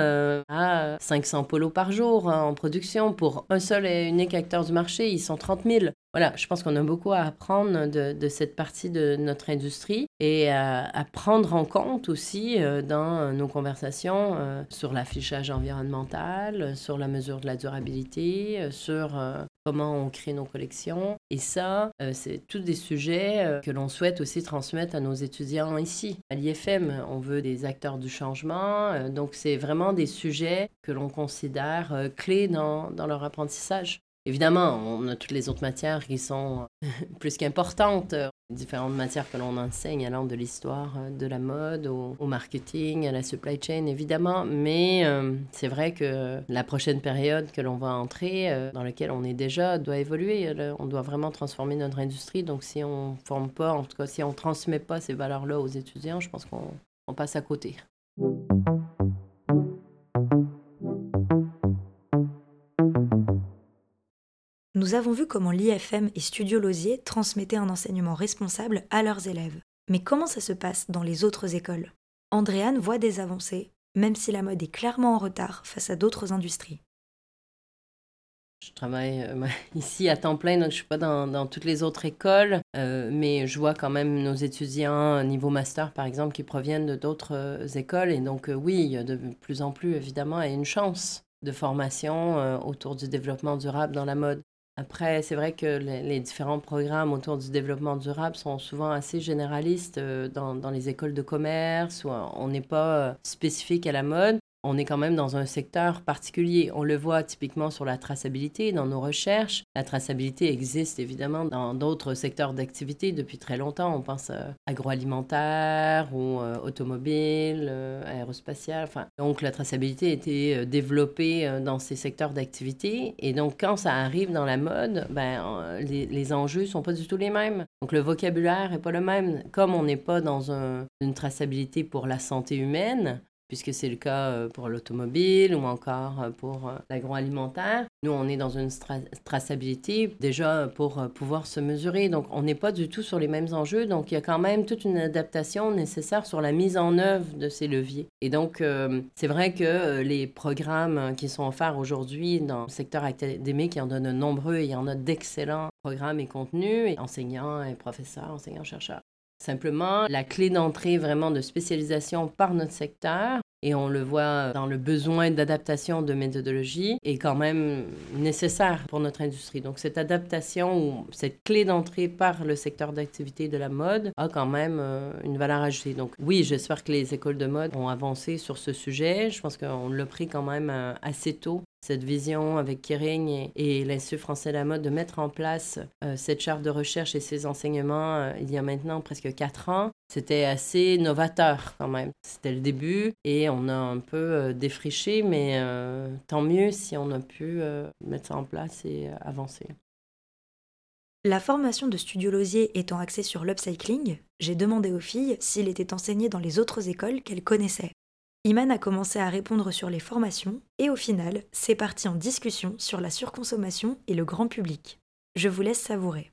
à 500 polos par jour hein, en production pour un seul et unique acteur du marché. Ils sont 30 000 voilà, je pense qu'on a beaucoup à apprendre de, cette partie de notre industrie et à, prendre en compte aussi euh, dans nos conversations euh, sur l'affichage environnemental, sur la mesure de la durabilité, euh, sur comment on crée nos collections. Et ça, c'est tous des sujets que l'on souhaite aussi transmettre à nos étudiants ici. À l'IFM, on veut des acteurs du changement. donc, c'est vraiment des sujets que l'on considère clés dans leur apprentissage. Évidemment, on a toutes les autres matières qui sont plus qu'importantes. Différentes matières que l'on enseigne, allant de l'histoire, euh, de la mode, au, marketing, à la supply chain, évidemment. Mais euh, c'est vrai que la prochaine période que l'on va entrer, euh, dans laquelle on est déjà, doit évoluer. On doit vraiment transformer notre industrie. Donc, si on ne forme pas, en tout cas, si on ne transmet pas ces valeurs-là aux étudiants, je pense qu'on passe à côté. Nous avons vu comment l'IFM et Studio Losier transmettaient un enseignement responsable à leurs élèves. Mais comment ça se passe dans les autres écoles? Andréane voit des avancées, même si la mode est clairement en retard face à d'autres industries. Je travaille euh, ici à temps plein, donc je ne suis pas dans, toutes les autres écoles, euh, mais je vois quand même nos étudiants niveau master, par exemple, qui proviennent d'autres euh, écoles. Et donc, oui, il y a de plus en plus, évidemment, une chance de formation autour du développement durable dans la mode. Après, c'est vrai que les, différents programmes autour du développement durable sont souvent assez généralistes euh, dans, les écoles de commerce, où on n'est pas euh, spécifique à la mode on est quand même dans un secteur particulier. On le voit typiquement sur la traçabilité dans nos recherches. La traçabilité existe évidemment dans d'autres secteurs d'activité depuis très longtemps. On pense euh, agroalimentaire ou euh, automobile, euh, aérospatial. Donc la traçabilité a été développée dans ces secteurs d'activité. Et donc quand ça arrive dans la mode, ben, les, les enjeux sont pas du tout les mêmes. Donc le vocabulaire est pas le même. Comme on n'est pas dans une traçabilité pour la santé humaine, puisque c'est le cas euh, pour l'automobile ou encore euh, pour euh, l'agroalimentaire. Nous, on est dans une traçabilité déjà pour pouvoir se mesurer. Donc, on n'est pas du tout sur les mêmes enjeux. Donc, il y a quand même toute une adaptation nécessaire sur la mise en œuvre de ces leviers. Et donc, c'est vrai que les programmes qui sont offerts aujourd'hui dans le secteur académique, il y en a de nombreux il y en a d'excellents programmes et contenus, et enseignants et professeurs, enseignants-chercheurs. Simplement, la clé d'entrée vraiment de spécialisation par notre secteur, et on le voit dans le besoin d'adaptation de méthodologie, est quand même nécessaire pour notre industrie. Donc cette adaptation ou cette clé d'entrée par le secteur d'activité de la mode a quand même euh, une valeur ajoutée. Donc oui, j'espère que les écoles de mode ont avancé sur ce sujet. Je pense qu'on l'a pris quand même euh, assez tôt cette vision avec Kering et, l'Institut français de la mode de mettre en place euh, cette charte de recherche et ces enseignements euh, il y a maintenant presque quatre ans, c'était assez novateur quand même. C'était le début et on a un peu euh, défriché, mais tant mieux si on a pu mettre ça en place et avancer. La formation de Studio Losier étant axée sur l'upcycling, j'ai demandé aux filles s'il était enseigné dans les autres écoles qu'elles connaissaient. Iman a commencé à répondre sur les formations et au final, c'est parti en discussion sur la surconsommation et le grand public. Je vous laisse savourer.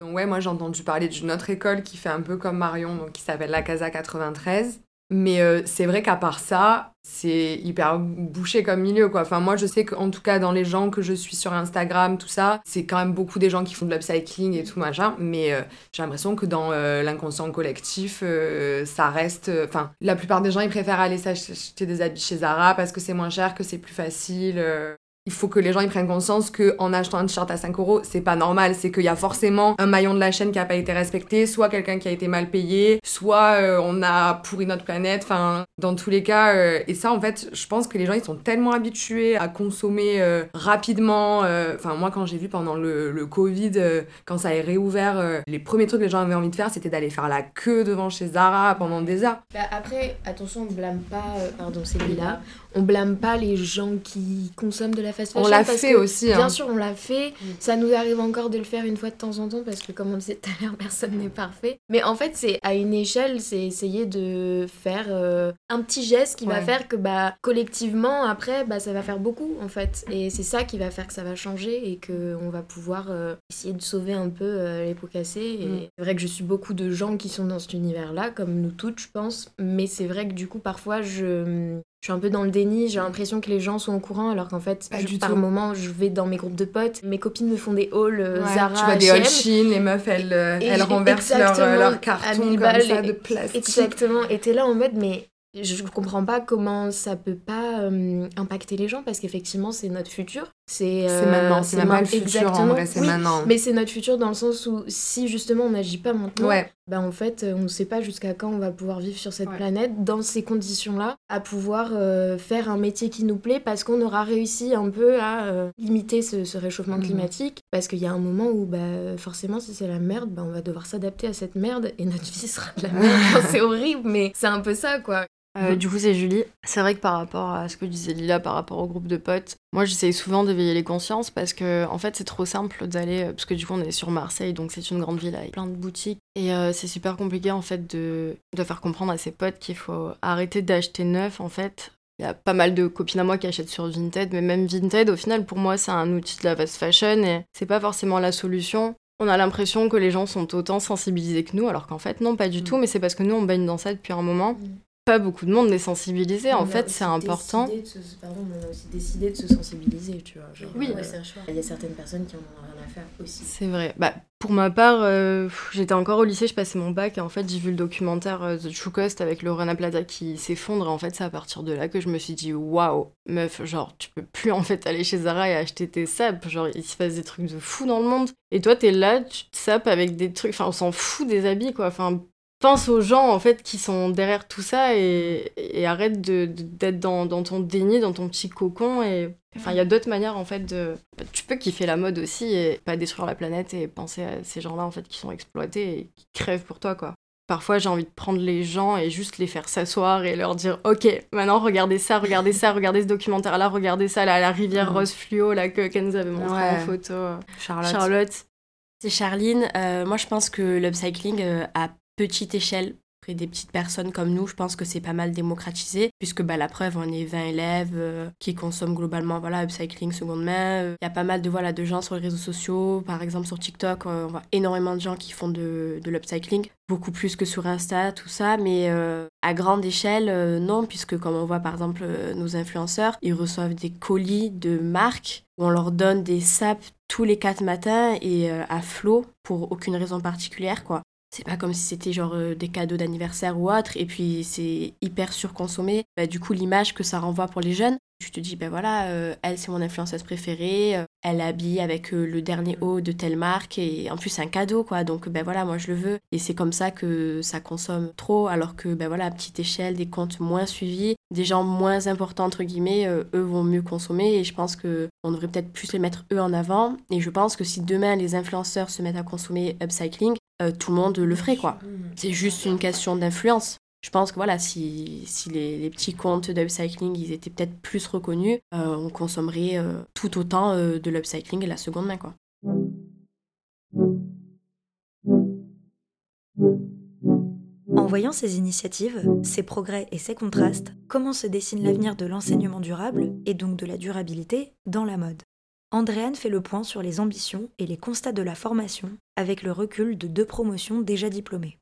ouais, moi j'ai entendu parler d'une autre école qui fait un peu comme Marion, donc qui s'appelle la Casa 93. Mais euh, c'est vrai qu'à part ça, c'est hyper bouché comme milieu, quoi. Enfin, moi, je sais qu'en tout cas, dans les gens que je suis sur Instagram, tout ça, c'est quand même beaucoup des gens qui font de l'upcycling et tout, machin. Mais euh, j'ai l'impression que dans euh, l'inconscient collectif, ça reste... Enfin, la plupart des gens, ils préfèrent aller s'acheter des habits chez Zara parce que c'est moins cher, que c'est plus facile il faut que les gens ils prennent conscience que en achetant un t-shirt à 5 euros, c'est pas normal. C'est qu'il y a forcément un maillon de la chaîne qui a pas été respecté, soit quelqu'un qui a été mal payé, soit euh, on a pourri notre planète. Enfin, dans tous les cas, euh, et ça en fait, je pense que les gens ils sont tellement habitués à consommer euh, rapidement. Enfin, moi quand j'ai vu pendant le, Covid, quand ça a réouvert, les premiers trucs que les gens avaient envie de faire, c'était d'aller faire la queue devant chez Zara pendant des heures. Bah après, attention, on blâme pas, pardon, c'est là on blâme pas les gens qui consomment de la fast fashion. On l'a fait aussi. Bien hein. sûr, on l'a fait. Mm. Ça nous arrive encore de le faire une fois de temps en temps parce que, comme on disait tout à l'heure, personne n'est parfait. Mais en fait, c'est à une échelle, c'est essayer de faire euh, un petit geste qui va faire que bah, collectivement, après, bah, ça va faire beaucoup en fait. Et c'est ça qui va faire que ça va changer et qu'on va pouvoir euh, essayer de sauver un peu euh, les pots cassés. Et mm. c'est vrai que je suis beaucoup de gens qui sont dans cet univers-là, comme nous toutes, je pense. Mais c'est vrai que du coup, parfois, je, je suis un peu dans le déni, j'ai l'impression que les gens sont au courant alors qu'en fait, par moment, je vais dans mes groupes de potes, mes copines me font des hauls euh, Zara, Tu vois des hauls Shein, les meufs, elles, euh, elles renversent leur, euh, leur carton comme ça de plastique. Exactement, et t'es là en mode, mais je comprends pas comment ça peut pas euh, impacter les gens parce qu'effectivement c'est notre futur. C'est euh, maintenant, c'est pas le futur en vrai, c'est maintenant. Mais c'est notre futur dans le sens où si justement on n'agit pas maintenant, ouais. Bah en fait on ne sait pas jusqu'à quand on va pouvoir vivre sur cette planète dans ces conditions-là, à pouvoir euh, faire un métier qui nous plaît parce qu'on aura réussi un peu à limiter ce, réchauffement mhm. climatique. Parce qu'il y a un moment où bah, forcément si c'est la merde, bah, on va devoir s'adapter à cette merde et notre vie sera de la merde. c'est horrible, mais c'est un peu ça quoi. Euh, du coup, c'est Julie. C'est vrai que par rapport à ce que disait Lila, par rapport au groupe de potes, moi j'essaye souvent d'éveiller les consciences parce que en fait c'est trop simple d'aller, parce que du coup on est sur Marseille, donc c'est une grande ville avec plein de boutiques. Et euh, c'est super compliqué en fait de, de faire comprendre à ses potes qu'il faut arrêter d'acheter neuf en fait. Il y a pas mal de copines à moi qui achètent sur Vinted, mais même Vinted, au final, pour moi, c'est un outil de la fast fashion et c'est pas forcément la solution. On a l'impression que les gens sont autant sensibilisés que nous, alors qu'en fait, non, pas du mm. tout, mais c'est parce que nous, on baigne dans ça depuis un moment. Mm pas beaucoup de monde n'est sensibilisé. en fait, c'est important. Pardon, on a aussi décidé de se sensibiliser, tu vois. oui, c'est un choix. Il y a certaines personnes qui en ont rien à faire aussi. C'est vrai. Bah, pour ma part, euh, j'étais encore au lycée, je passais mon bac et en fait, j'ai vu le documentaire euh, The True Cost avec le Rana Plaza qui s'effondre. Et en fait, c'est à partir de là que je me suis dit, waouh, meuf, genre, tu peux plus en fait aller chez Zara et acheter tes sapes. Genre, il se passe des trucs de fou dans le monde. Et toi, t'es là, tu te sapes avec des trucs. Enfin, on s'en fout des habits, quoi. Enfin, pense aux gens en fait qui sont derrière tout ça et, arrête d'être dans, ton déni, dans ton petit cocon. Et enfin, il y a d'autres manières en fait de. Tu peux kiffer la mode aussi et pas détruire la planète et penser à ces gens-là en fait qui sont exploités et qui crèvent pour toi quoi. Parfois, j'ai envie de prendre les gens et juste les faire s'asseoir et leur dire Ok, maintenant regardez ça, regardez ça, regardez ce documentaire-là, regardez ça, là, la rivière rose fluo là, que Ken nous avait montré en photo. Charlotte. Charlotte. C'est Charline. Euh, moi, je pense que l'upcycling euh, a petite échelle près des petites personnes comme nous, je pense que c'est pas mal démocratisé, puisque bah, la preuve, on est 20 élèves euh, qui consomment globalement voilà, upcycling seconde main. Il y a pas mal de, voilà, de gens sur les réseaux sociaux, par exemple sur TikTok, euh, on voit énormément de gens qui font de, de l'upcycling, beaucoup plus que sur Insta, tout ça, mais euh, à grande échelle, non, puisque comme on voit par exemple nos influenceurs, ils reçoivent des colis de marques. Où on leur donne des sapes tous les quatre matins et à flot pour aucune raison particulière, quoi c'est pas comme si c'était genre euh, des cadeaux d'anniversaire ou autre, et puis c'est hyper surconsommé. Bah, du coup, l'image que ça renvoie pour les jeunes, tu te dis, ben voilà, euh, elle c'est mon influenceuse préférée, euh, elle habille avec le dernier haut de telle marque, et en plus c'est un cadeau, quoi, donc ben voilà, moi je le veux. Et c'est comme ça que ça consomme trop, alors que ben voilà, à petite échelle, des comptes moins suivis, des gens moins importants, entre guillemets, eux vont mieux consommer, et je pense que on devrait peut-être plus les mettre eux en avant. Et je pense que si demain les influenceurs se mettent à consommer upcycling, euh, tout le monde le ferait, quoi. C'est juste une question d'influence. Je pense que voilà, si, si les, petits comptes d'upcycling ils étaient peut-être plus reconnus, euh, on consommerait euh, tout autant de l'upcycling et la seconde main, quoi. En voyant ces initiatives, ces progrès et ces contrastes, comment se dessine l'avenir de l'enseignement durable et donc de la durabilité dans la mode? Andréane fait le point sur les ambitions et les constats de la formation avec le recul de deux promotions déjà diplômées.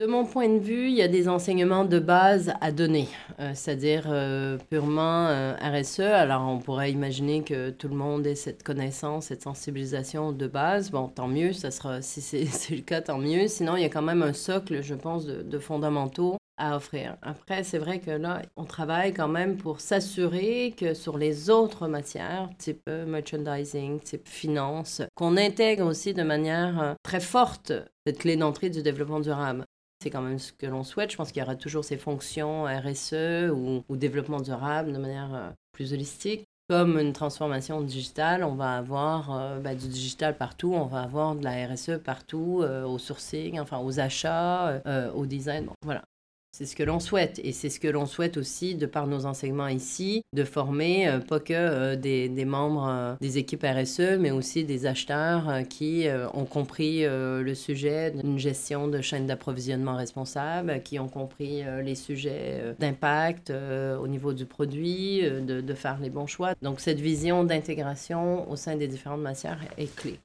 De mon point de vue, il y a des enseignements de base à donner, euh, c'est-à-dire euh, purement euh, RSE. Alors, on pourrait imaginer que tout le monde ait cette connaissance, cette sensibilisation de base. Bon, tant mieux, ça sera, si c'est le cas, tant mieux. Sinon, il y a quand même un socle, je pense, de, de fondamentaux à offrir. Après, c'est vrai que là, on travaille quand même pour s'assurer que sur les autres matières, type merchandising, type finance, qu'on intègre aussi de manière très forte cette clé d'entrée du développement durable. C'est quand même ce que l'on souhaite. Je pense qu'il y aura toujours ces fonctions RSE ou, développement durable de manière euh, plus holistique. Comme une transformation digitale, on va avoir euh, bah, du digital partout, on va avoir de la RSE partout, euh, au sourcing, enfin aux achats, au design. voilà. C'est ce que l'on souhaite et c'est ce que l'on souhaite aussi de par nos enseignements ici, de former euh, pas que euh, des, membres euh, des équipes RSE, mais aussi des acheteurs qui ont compris le sujet d'une gestion de chaîne d'approvisionnement responsable, qui ont compris les sujets d'impact au niveau du produit, de, de faire les bons choix. Donc cette vision d'intégration au sein des différentes matières est clé.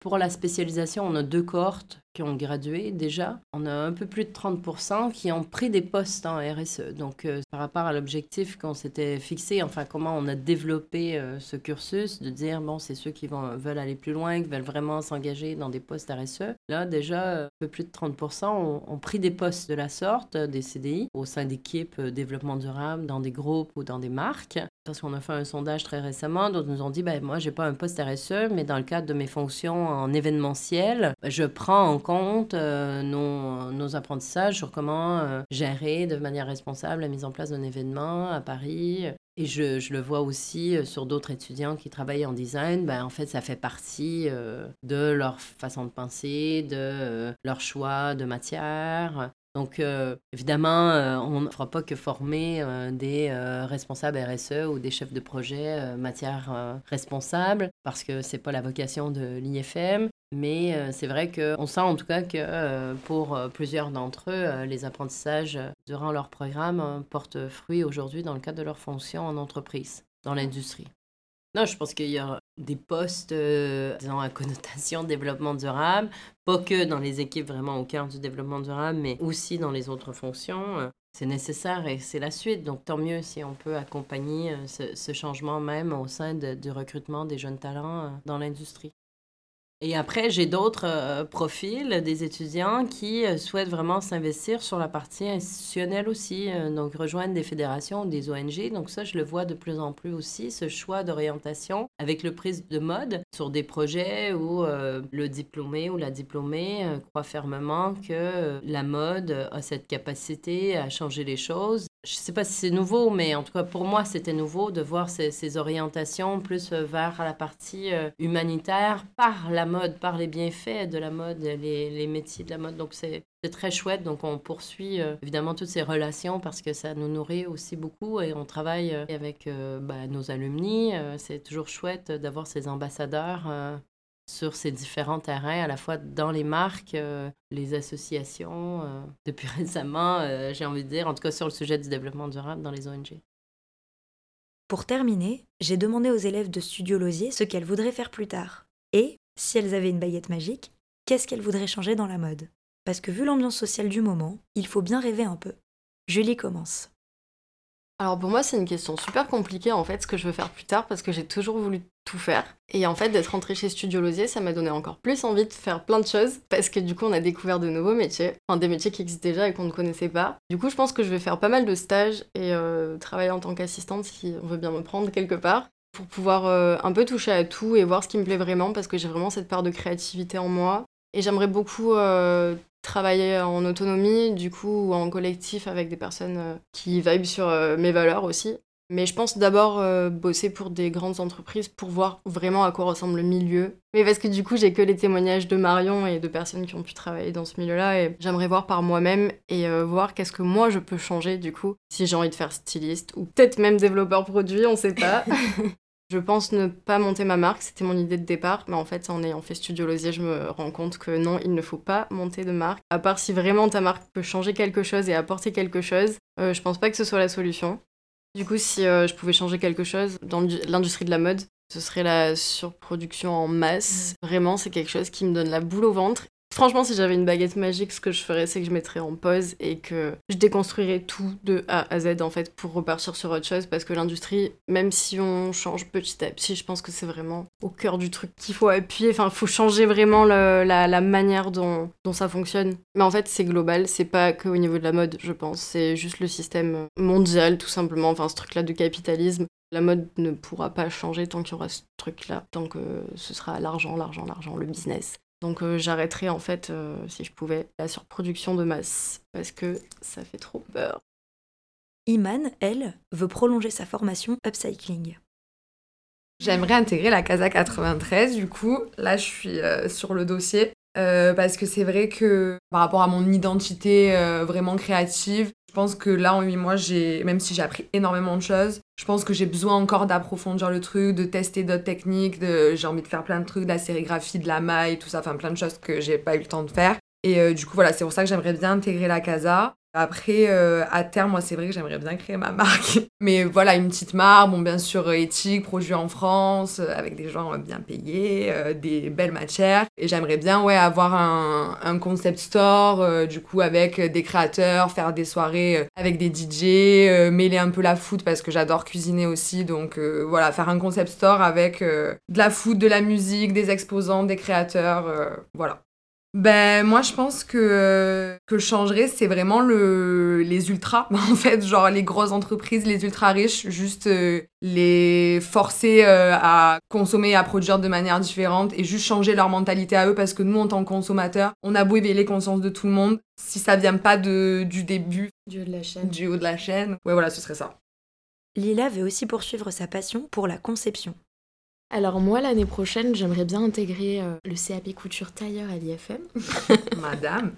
Pour la spécialisation, on a deux cohortes qui ont gradué déjà. On a un peu plus de 30% qui ont pris des postes en RSE. Donc, euh, par rapport à l'objectif qu'on s'était fixé, enfin, comment on a développé euh, ce cursus, de dire, bon, c'est ceux qui vont, veulent aller plus loin, qui veulent vraiment s'engager dans des postes RSE. Là, déjà, euh, un peu plus de 30% ont, ont, pris des postes de la sorte, des CDI, au sein d'équipes développement durable, dans des groupes ou dans des marques. Parce qu'on a fait un sondage très récemment, d'autres nous ont dit, ben, moi, j'ai pas un poste RSE, mais dans le cadre de mes fonctions en événementiel, je prends en compte euh, nos, apprentissages sur comment euh, gérer de manière responsable la mise en place d'un événement à Paris. Et je, je, le vois aussi euh, sur d'autres étudiants qui travaillent en design. Ben, en fait, ça fait partie de leur façon de penser, de leur choix de matière. Donc, évidemment, on ne fera pas que former des responsables RSE ou des chefs de projet matière responsable, parce que ce n'est pas la vocation de l'IFM. Mais euh, c'est vrai qu'on sent en tout cas que euh, pour euh, plusieurs d'entre eux, les apprentissages durant leur programme portent fruit aujourd'hui dans le cadre de leur fonction en entreprise, dans l'industrie. Non, je pense qu'il y a des postes, disons, à connotation développement durable, pas que dans les équipes vraiment au cœur du développement durable, mais aussi dans les autres fonctions. C'est nécessaire et c'est la suite. Donc, tant mieux si on peut accompagner ce, changement même au sein du recrutement des jeunes talents dans l'industrie. Et après, j'ai d'autres euh, profils, des étudiants qui euh, souhaitent vraiment s'investir sur la partie institutionnelle aussi, euh, donc rejoindre des fédérations, des ONG. Donc ça, je le vois de plus en plus aussi, ce choix d'orientation avec le prise de mode sur des projets où le diplômé ou la diplômée croit fermement que la mode a cette capacité à changer les choses je ne sais pas si c'est nouveau, mais en tout cas pour moi c'était nouveau de voir ces, orientations plus vers la partie euh, humanitaire par la mode, par les bienfaits de la mode, les, les métiers de la mode. Donc c'est très chouette. Donc on poursuit euh, évidemment toutes ces relations parce que ça nous nourrit aussi beaucoup et on travaille euh, avec bah, nos alumni. c'est toujours chouette d'avoir ces ambassadeurs sur ces différents terrains, à la fois dans les marques, euh, les associations, euh, depuis récemment, euh, j'ai envie de dire, en tout cas sur le sujet du développement durable dans les ONG. Pour terminer, j'ai demandé aux élèves de Studio Losier ce qu'elles voudraient faire plus tard. Et, si elles avaient une baguette magique, qu'est-ce qu'elles voudraient changer dans la mode? Parce que vu l'ambiance sociale du moment, il faut bien rêver un peu. Julie commence. Alors pour moi, c'est une question super compliquée en fait, ce que je veux faire plus tard, parce que j'ai toujours voulu tout faire. Et en fait, d'être rentrée chez Studio Losier, ça m'a donné encore plus envie de faire plein de choses, parce que du coup, on a découvert de nouveaux métiers, enfin des métiers qui existent déjà et qu'on ne connaissait pas. Du coup, je pense que je vais faire pas mal de stages et euh, travailler en tant qu'assistante si on veut bien me prendre quelque part pour pouvoir euh, un peu toucher à tout et voir ce qui me plaît vraiment parce que j'ai vraiment cette part de créativité en moi. Et j'aimerais beaucoup euh, travailler en autonomie, du coup, ou en collectif avec des personnes euh, qui vibent sur euh, mes valeurs aussi. Mais je pense d'abord euh, bosser pour des grandes entreprises pour voir vraiment à quoi ressemble le milieu. Mais parce que du coup, j'ai que les témoignages de Marion et de personnes qui ont pu travailler dans ce milieu-là et j'aimerais voir par moi-même et voir qu'est-ce que moi je peux changer du coup si j'ai envie de faire styliste ou peut-être même développeur produit, on sait pas. Je pense ne pas monter ma marque, c'était mon idée de départ, mais en fait, en ayant fait Studio Losier, je me rends compte que non, il ne faut pas monter de marque. À part si vraiment ta marque peut changer quelque chose et apporter quelque chose, euh, je pense pas que ce soit la solution. Du coup, si euh, je pouvais changer quelque chose dans l'industrie de la mode, ce serait la surproduction en masse. Vraiment, c'est quelque chose qui me donne la boule au ventre Franchement, si j'avais une baguette magique, ce que je ferais, c'est que je mettrais en pause et que je déconstruirais tout de A à Z en fait pour repartir sur autre chose parce que l'industrie, même si on change petit à petit, je pense que c'est vraiment au cœur du truc qu'il faut appuyer. Enfin, il faut changer vraiment la, manière dont, dont ça fonctionne. Mais en fait, c'est global, c'est pas que au niveau de la mode, je pense. C'est juste le système mondial, tout simplement. Enfin, ce truc-là de capitalisme. La mode ne pourra pas changer tant qu'il y aura ce truc-là, tant que ce sera l'argent, l'argent, l'argent, le business. Donc euh, j'arrêterai en fait, euh, si je pouvais, la surproduction de masse, parce que ça fait trop peur. Iman, elle, veut prolonger sa formation upcycling. J'aimerais intégrer la Casa 93, du coup, là je suis euh, sur le dossier, parce que c'est vrai que par rapport à mon identité vraiment créative, je pense que là, en 8 mois, même si j'ai appris énormément de choses, je pense que j'ai besoin encore d'approfondir le truc, de tester d'autres techniques, de... j'ai envie de faire plein de trucs, de la sérigraphie, de la maille, tout ça, enfin plein de choses que j'ai pas eu le temps de faire. Et euh, du coup, voilà, c'est pour ça que j'aimerais bien intégrer la casa. Après, euh, à terme, moi, c'est vrai que j'aimerais bien créer ma marque. Mais voilà, une petite marque, bon, bien sûr, euh, éthique, produit en France, euh, avec des gens bien payés, des belles matières. Et j'aimerais bien, ouais, avoir un, concept store, du coup, avec des créateurs, faire des soirées avec des DJ, mêler un peu la food parce que j'adore cuisiner aussi. Donc, voilà, faire un concept store avec de la food, de la musique, des exposants, des créateurs, voilà. Ben moi je pense que que je changerais c'est vraiment le les ultras en fait. Genre les grosses entreprises les ultra riches juste euh, les forcer euh, à consommer à produire de manière différente et juste changer leur mentalité à eux parce que nous en tant que consommateurs on a beau éveiller les consciences de tout le monde si ça vient pas de du début du haut de la chaîne. du haut de la chaîne ouais voilà ce serait ça. Lila veut aussi poursuivre sa passion pour la conception alors moi, l'année prochaine, j'aimerais bien intégrer euh, le CAP couture tailleur à l'IFM. Madame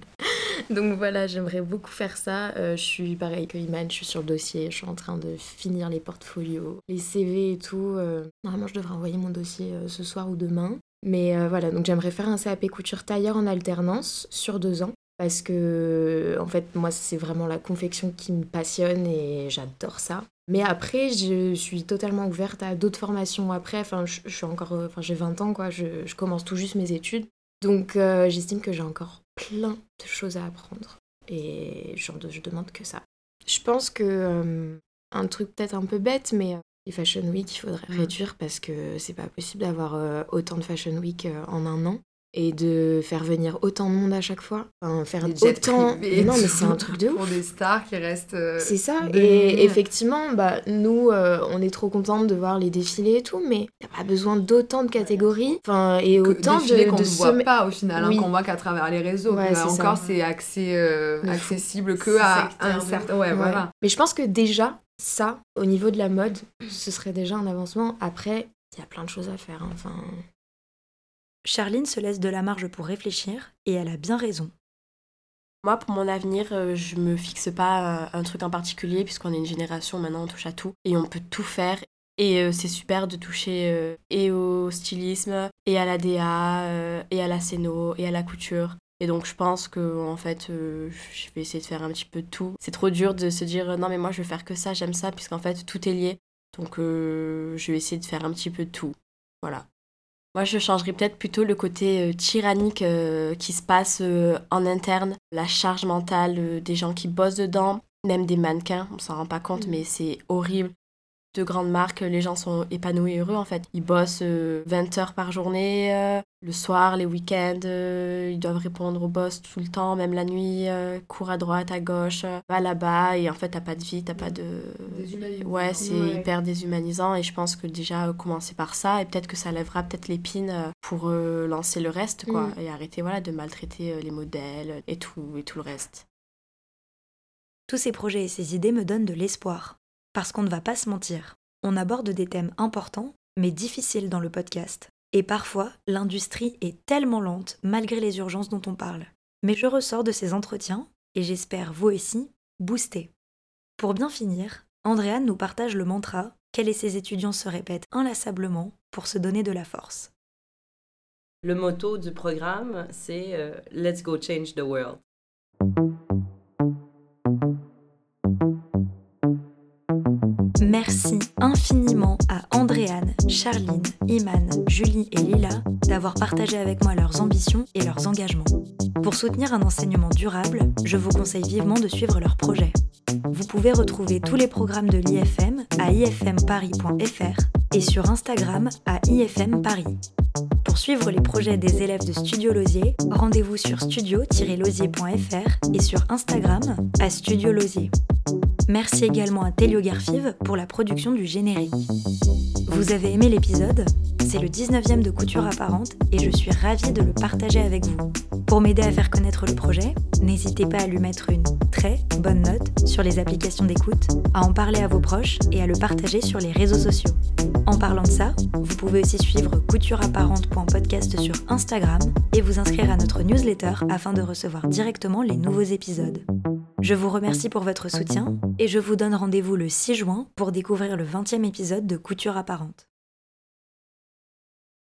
Donc voilà, j'aimerais beaucoup faire ça. Euh, je suis pareil que Iman, je suis sur le dossier, je suis en train de finir les portfolios, les CV et tout. Euh. Normalement, je devrais envoyer mon dossier ce soir ou demain. Mais voilà, donc j'aimerais faire un CAP couture tailleur en alternance sur deux ans. Parce que, en fait, moi, c'est vraiment la confection qui me passionne et j'adore ça. Mais après, je suis totalement ouverte à d'autres formations après. Enfin, je, suis encore, euh, enfin, j'ai 20 ans, quoi. Je, je, commence tout juste mes études. Donc, euh, j'estime que j'ai encore plein de choses à apprendre. Et je, je demande que ça. Je pense que euh, un truc peut-être un peu bête, mais les Fashion Week, il faudrait mmh. réduire parce que c'est pas possible d'avoir autant de Fashion Week en un an et de faire venir autant de monde à chaque fois. Enfin, faire autant. Non, mais c'est un truc de ouf. Pour des stars qui restent. Euh, c'est ça. Et effectivement, bah, nous, euh, on est trop contentes de voir les défilés et tout, mais a pas besoin d'autant de catégories. Enfin, et autant de. qu'on ne voit pas au final, hein, qu'on voit qu'à travers les réseaux. Ouais, encore, c'est accès, euh, accessible que à un certain. Ouais, voilà. Mais je pense que déjà, ça, au niveau de la mode, ce serait déjà un avancement. Après, il y a plein de choses à faire. Hein. Enfin. Charline se laisse de la marge pour réfléchir et elle a bien raison. Moi, pour mon avenir, euh, je me fixe pas un truc en particulier, puisqu'on est une génération, maintenant on touche à tout et on peut tout faire. Et euh, c'est super de toucher euh, et au stylisme, et à la DA, et à la scéno, et à la couture. Et donc je pense que en fait, je vais essayer de faire un petit peu de tout. C'est trop dur de se dire non mais moi je vais faire que ça, j'aime ça, puisqu'en fait tout est lié. Donc je vais essayer de faire un petit peu de tout. Voilà. Moi, je changerais peut-être plutôt le côté euh, tyrannique euh, qui se passe euh, en interne, la charge mentale des gens qui bossent dedans, même des mannequins, on s'en rend pas compte, mm. mais c'est horrible de grandes marques, les gens sont épanouis et heureux en fait. Ils bossent 20 euh, heures par journée, euh, le soir, les week-ends, euh, ils doivent répondre au boss tout le temps, même la nuit, cours à droite, à gauche, va là-bas et en fait t'as pas de vie, t'as pas de... Ouais, c'est hyper déshumanisant et je pense que déjà commencer par ça et peut-être que ça lèvera peut-être l'épine pour lancer le reste quoi mm. et arrêter voilà de maltraiter les modèles et tout, et tout le reste. Tous ces projets et ces idées me donnent de l'espoir. Parce qu'on ne va pas se mentir, on aborde des thèmes importants, mais difficiles dans le podcast. Et parfois, l'industrie est tellement lente malgré les urgences dont on parle. Mais je ressors de ces entretiens, et j'espère vous aussi, boosté. Pour bien finir, Andréane nous partage le mantra qu'elle et ses étudiants se répètent inlassablement pour se donner de la force. Le motto du programme, c'est euh, Let's go change the world. Merci infiniment à Andréane, Charline, Iman, Julie et Lila d'avoir partagé avec moi leurs ambitions et leurs engagements. Pour soutenir un enseignement durable, je vous conseille vivement de suivre leurs projets. Vous pouvez retrouver tous les programmes de l'IFM à ifmparis.fr et sur Instagram à ifmparis. Pour suivre les projets des élèves de Studio Losier, rendez-vous sur studio-losier.fr et sur Instagram à Studio Losier. Merci également à Telio Garfive pour la production du générique. Vous avez aimé l'épisode? C'est le 19e de Couture Apparente et je suis ravie de le partager avec vous. Pour m'aider à faire connaître le projet, n'hésitez pas à lui mettre une très bonne note sur les applications d'écoute, à en parler à vos proches et à le partager sur les réseaux sociaux. En parlant de ça, vous pouvez aussi suivre coutureapparente.podcast sur Instagram et vous inscrire à notre newsletter afin de recevoir directement les nouveaux épisodes. Je vous remercie pour votre soutien et je vous donne rendez-vous le 6 juin pour découvrir le 20e épisode de Couture apparente.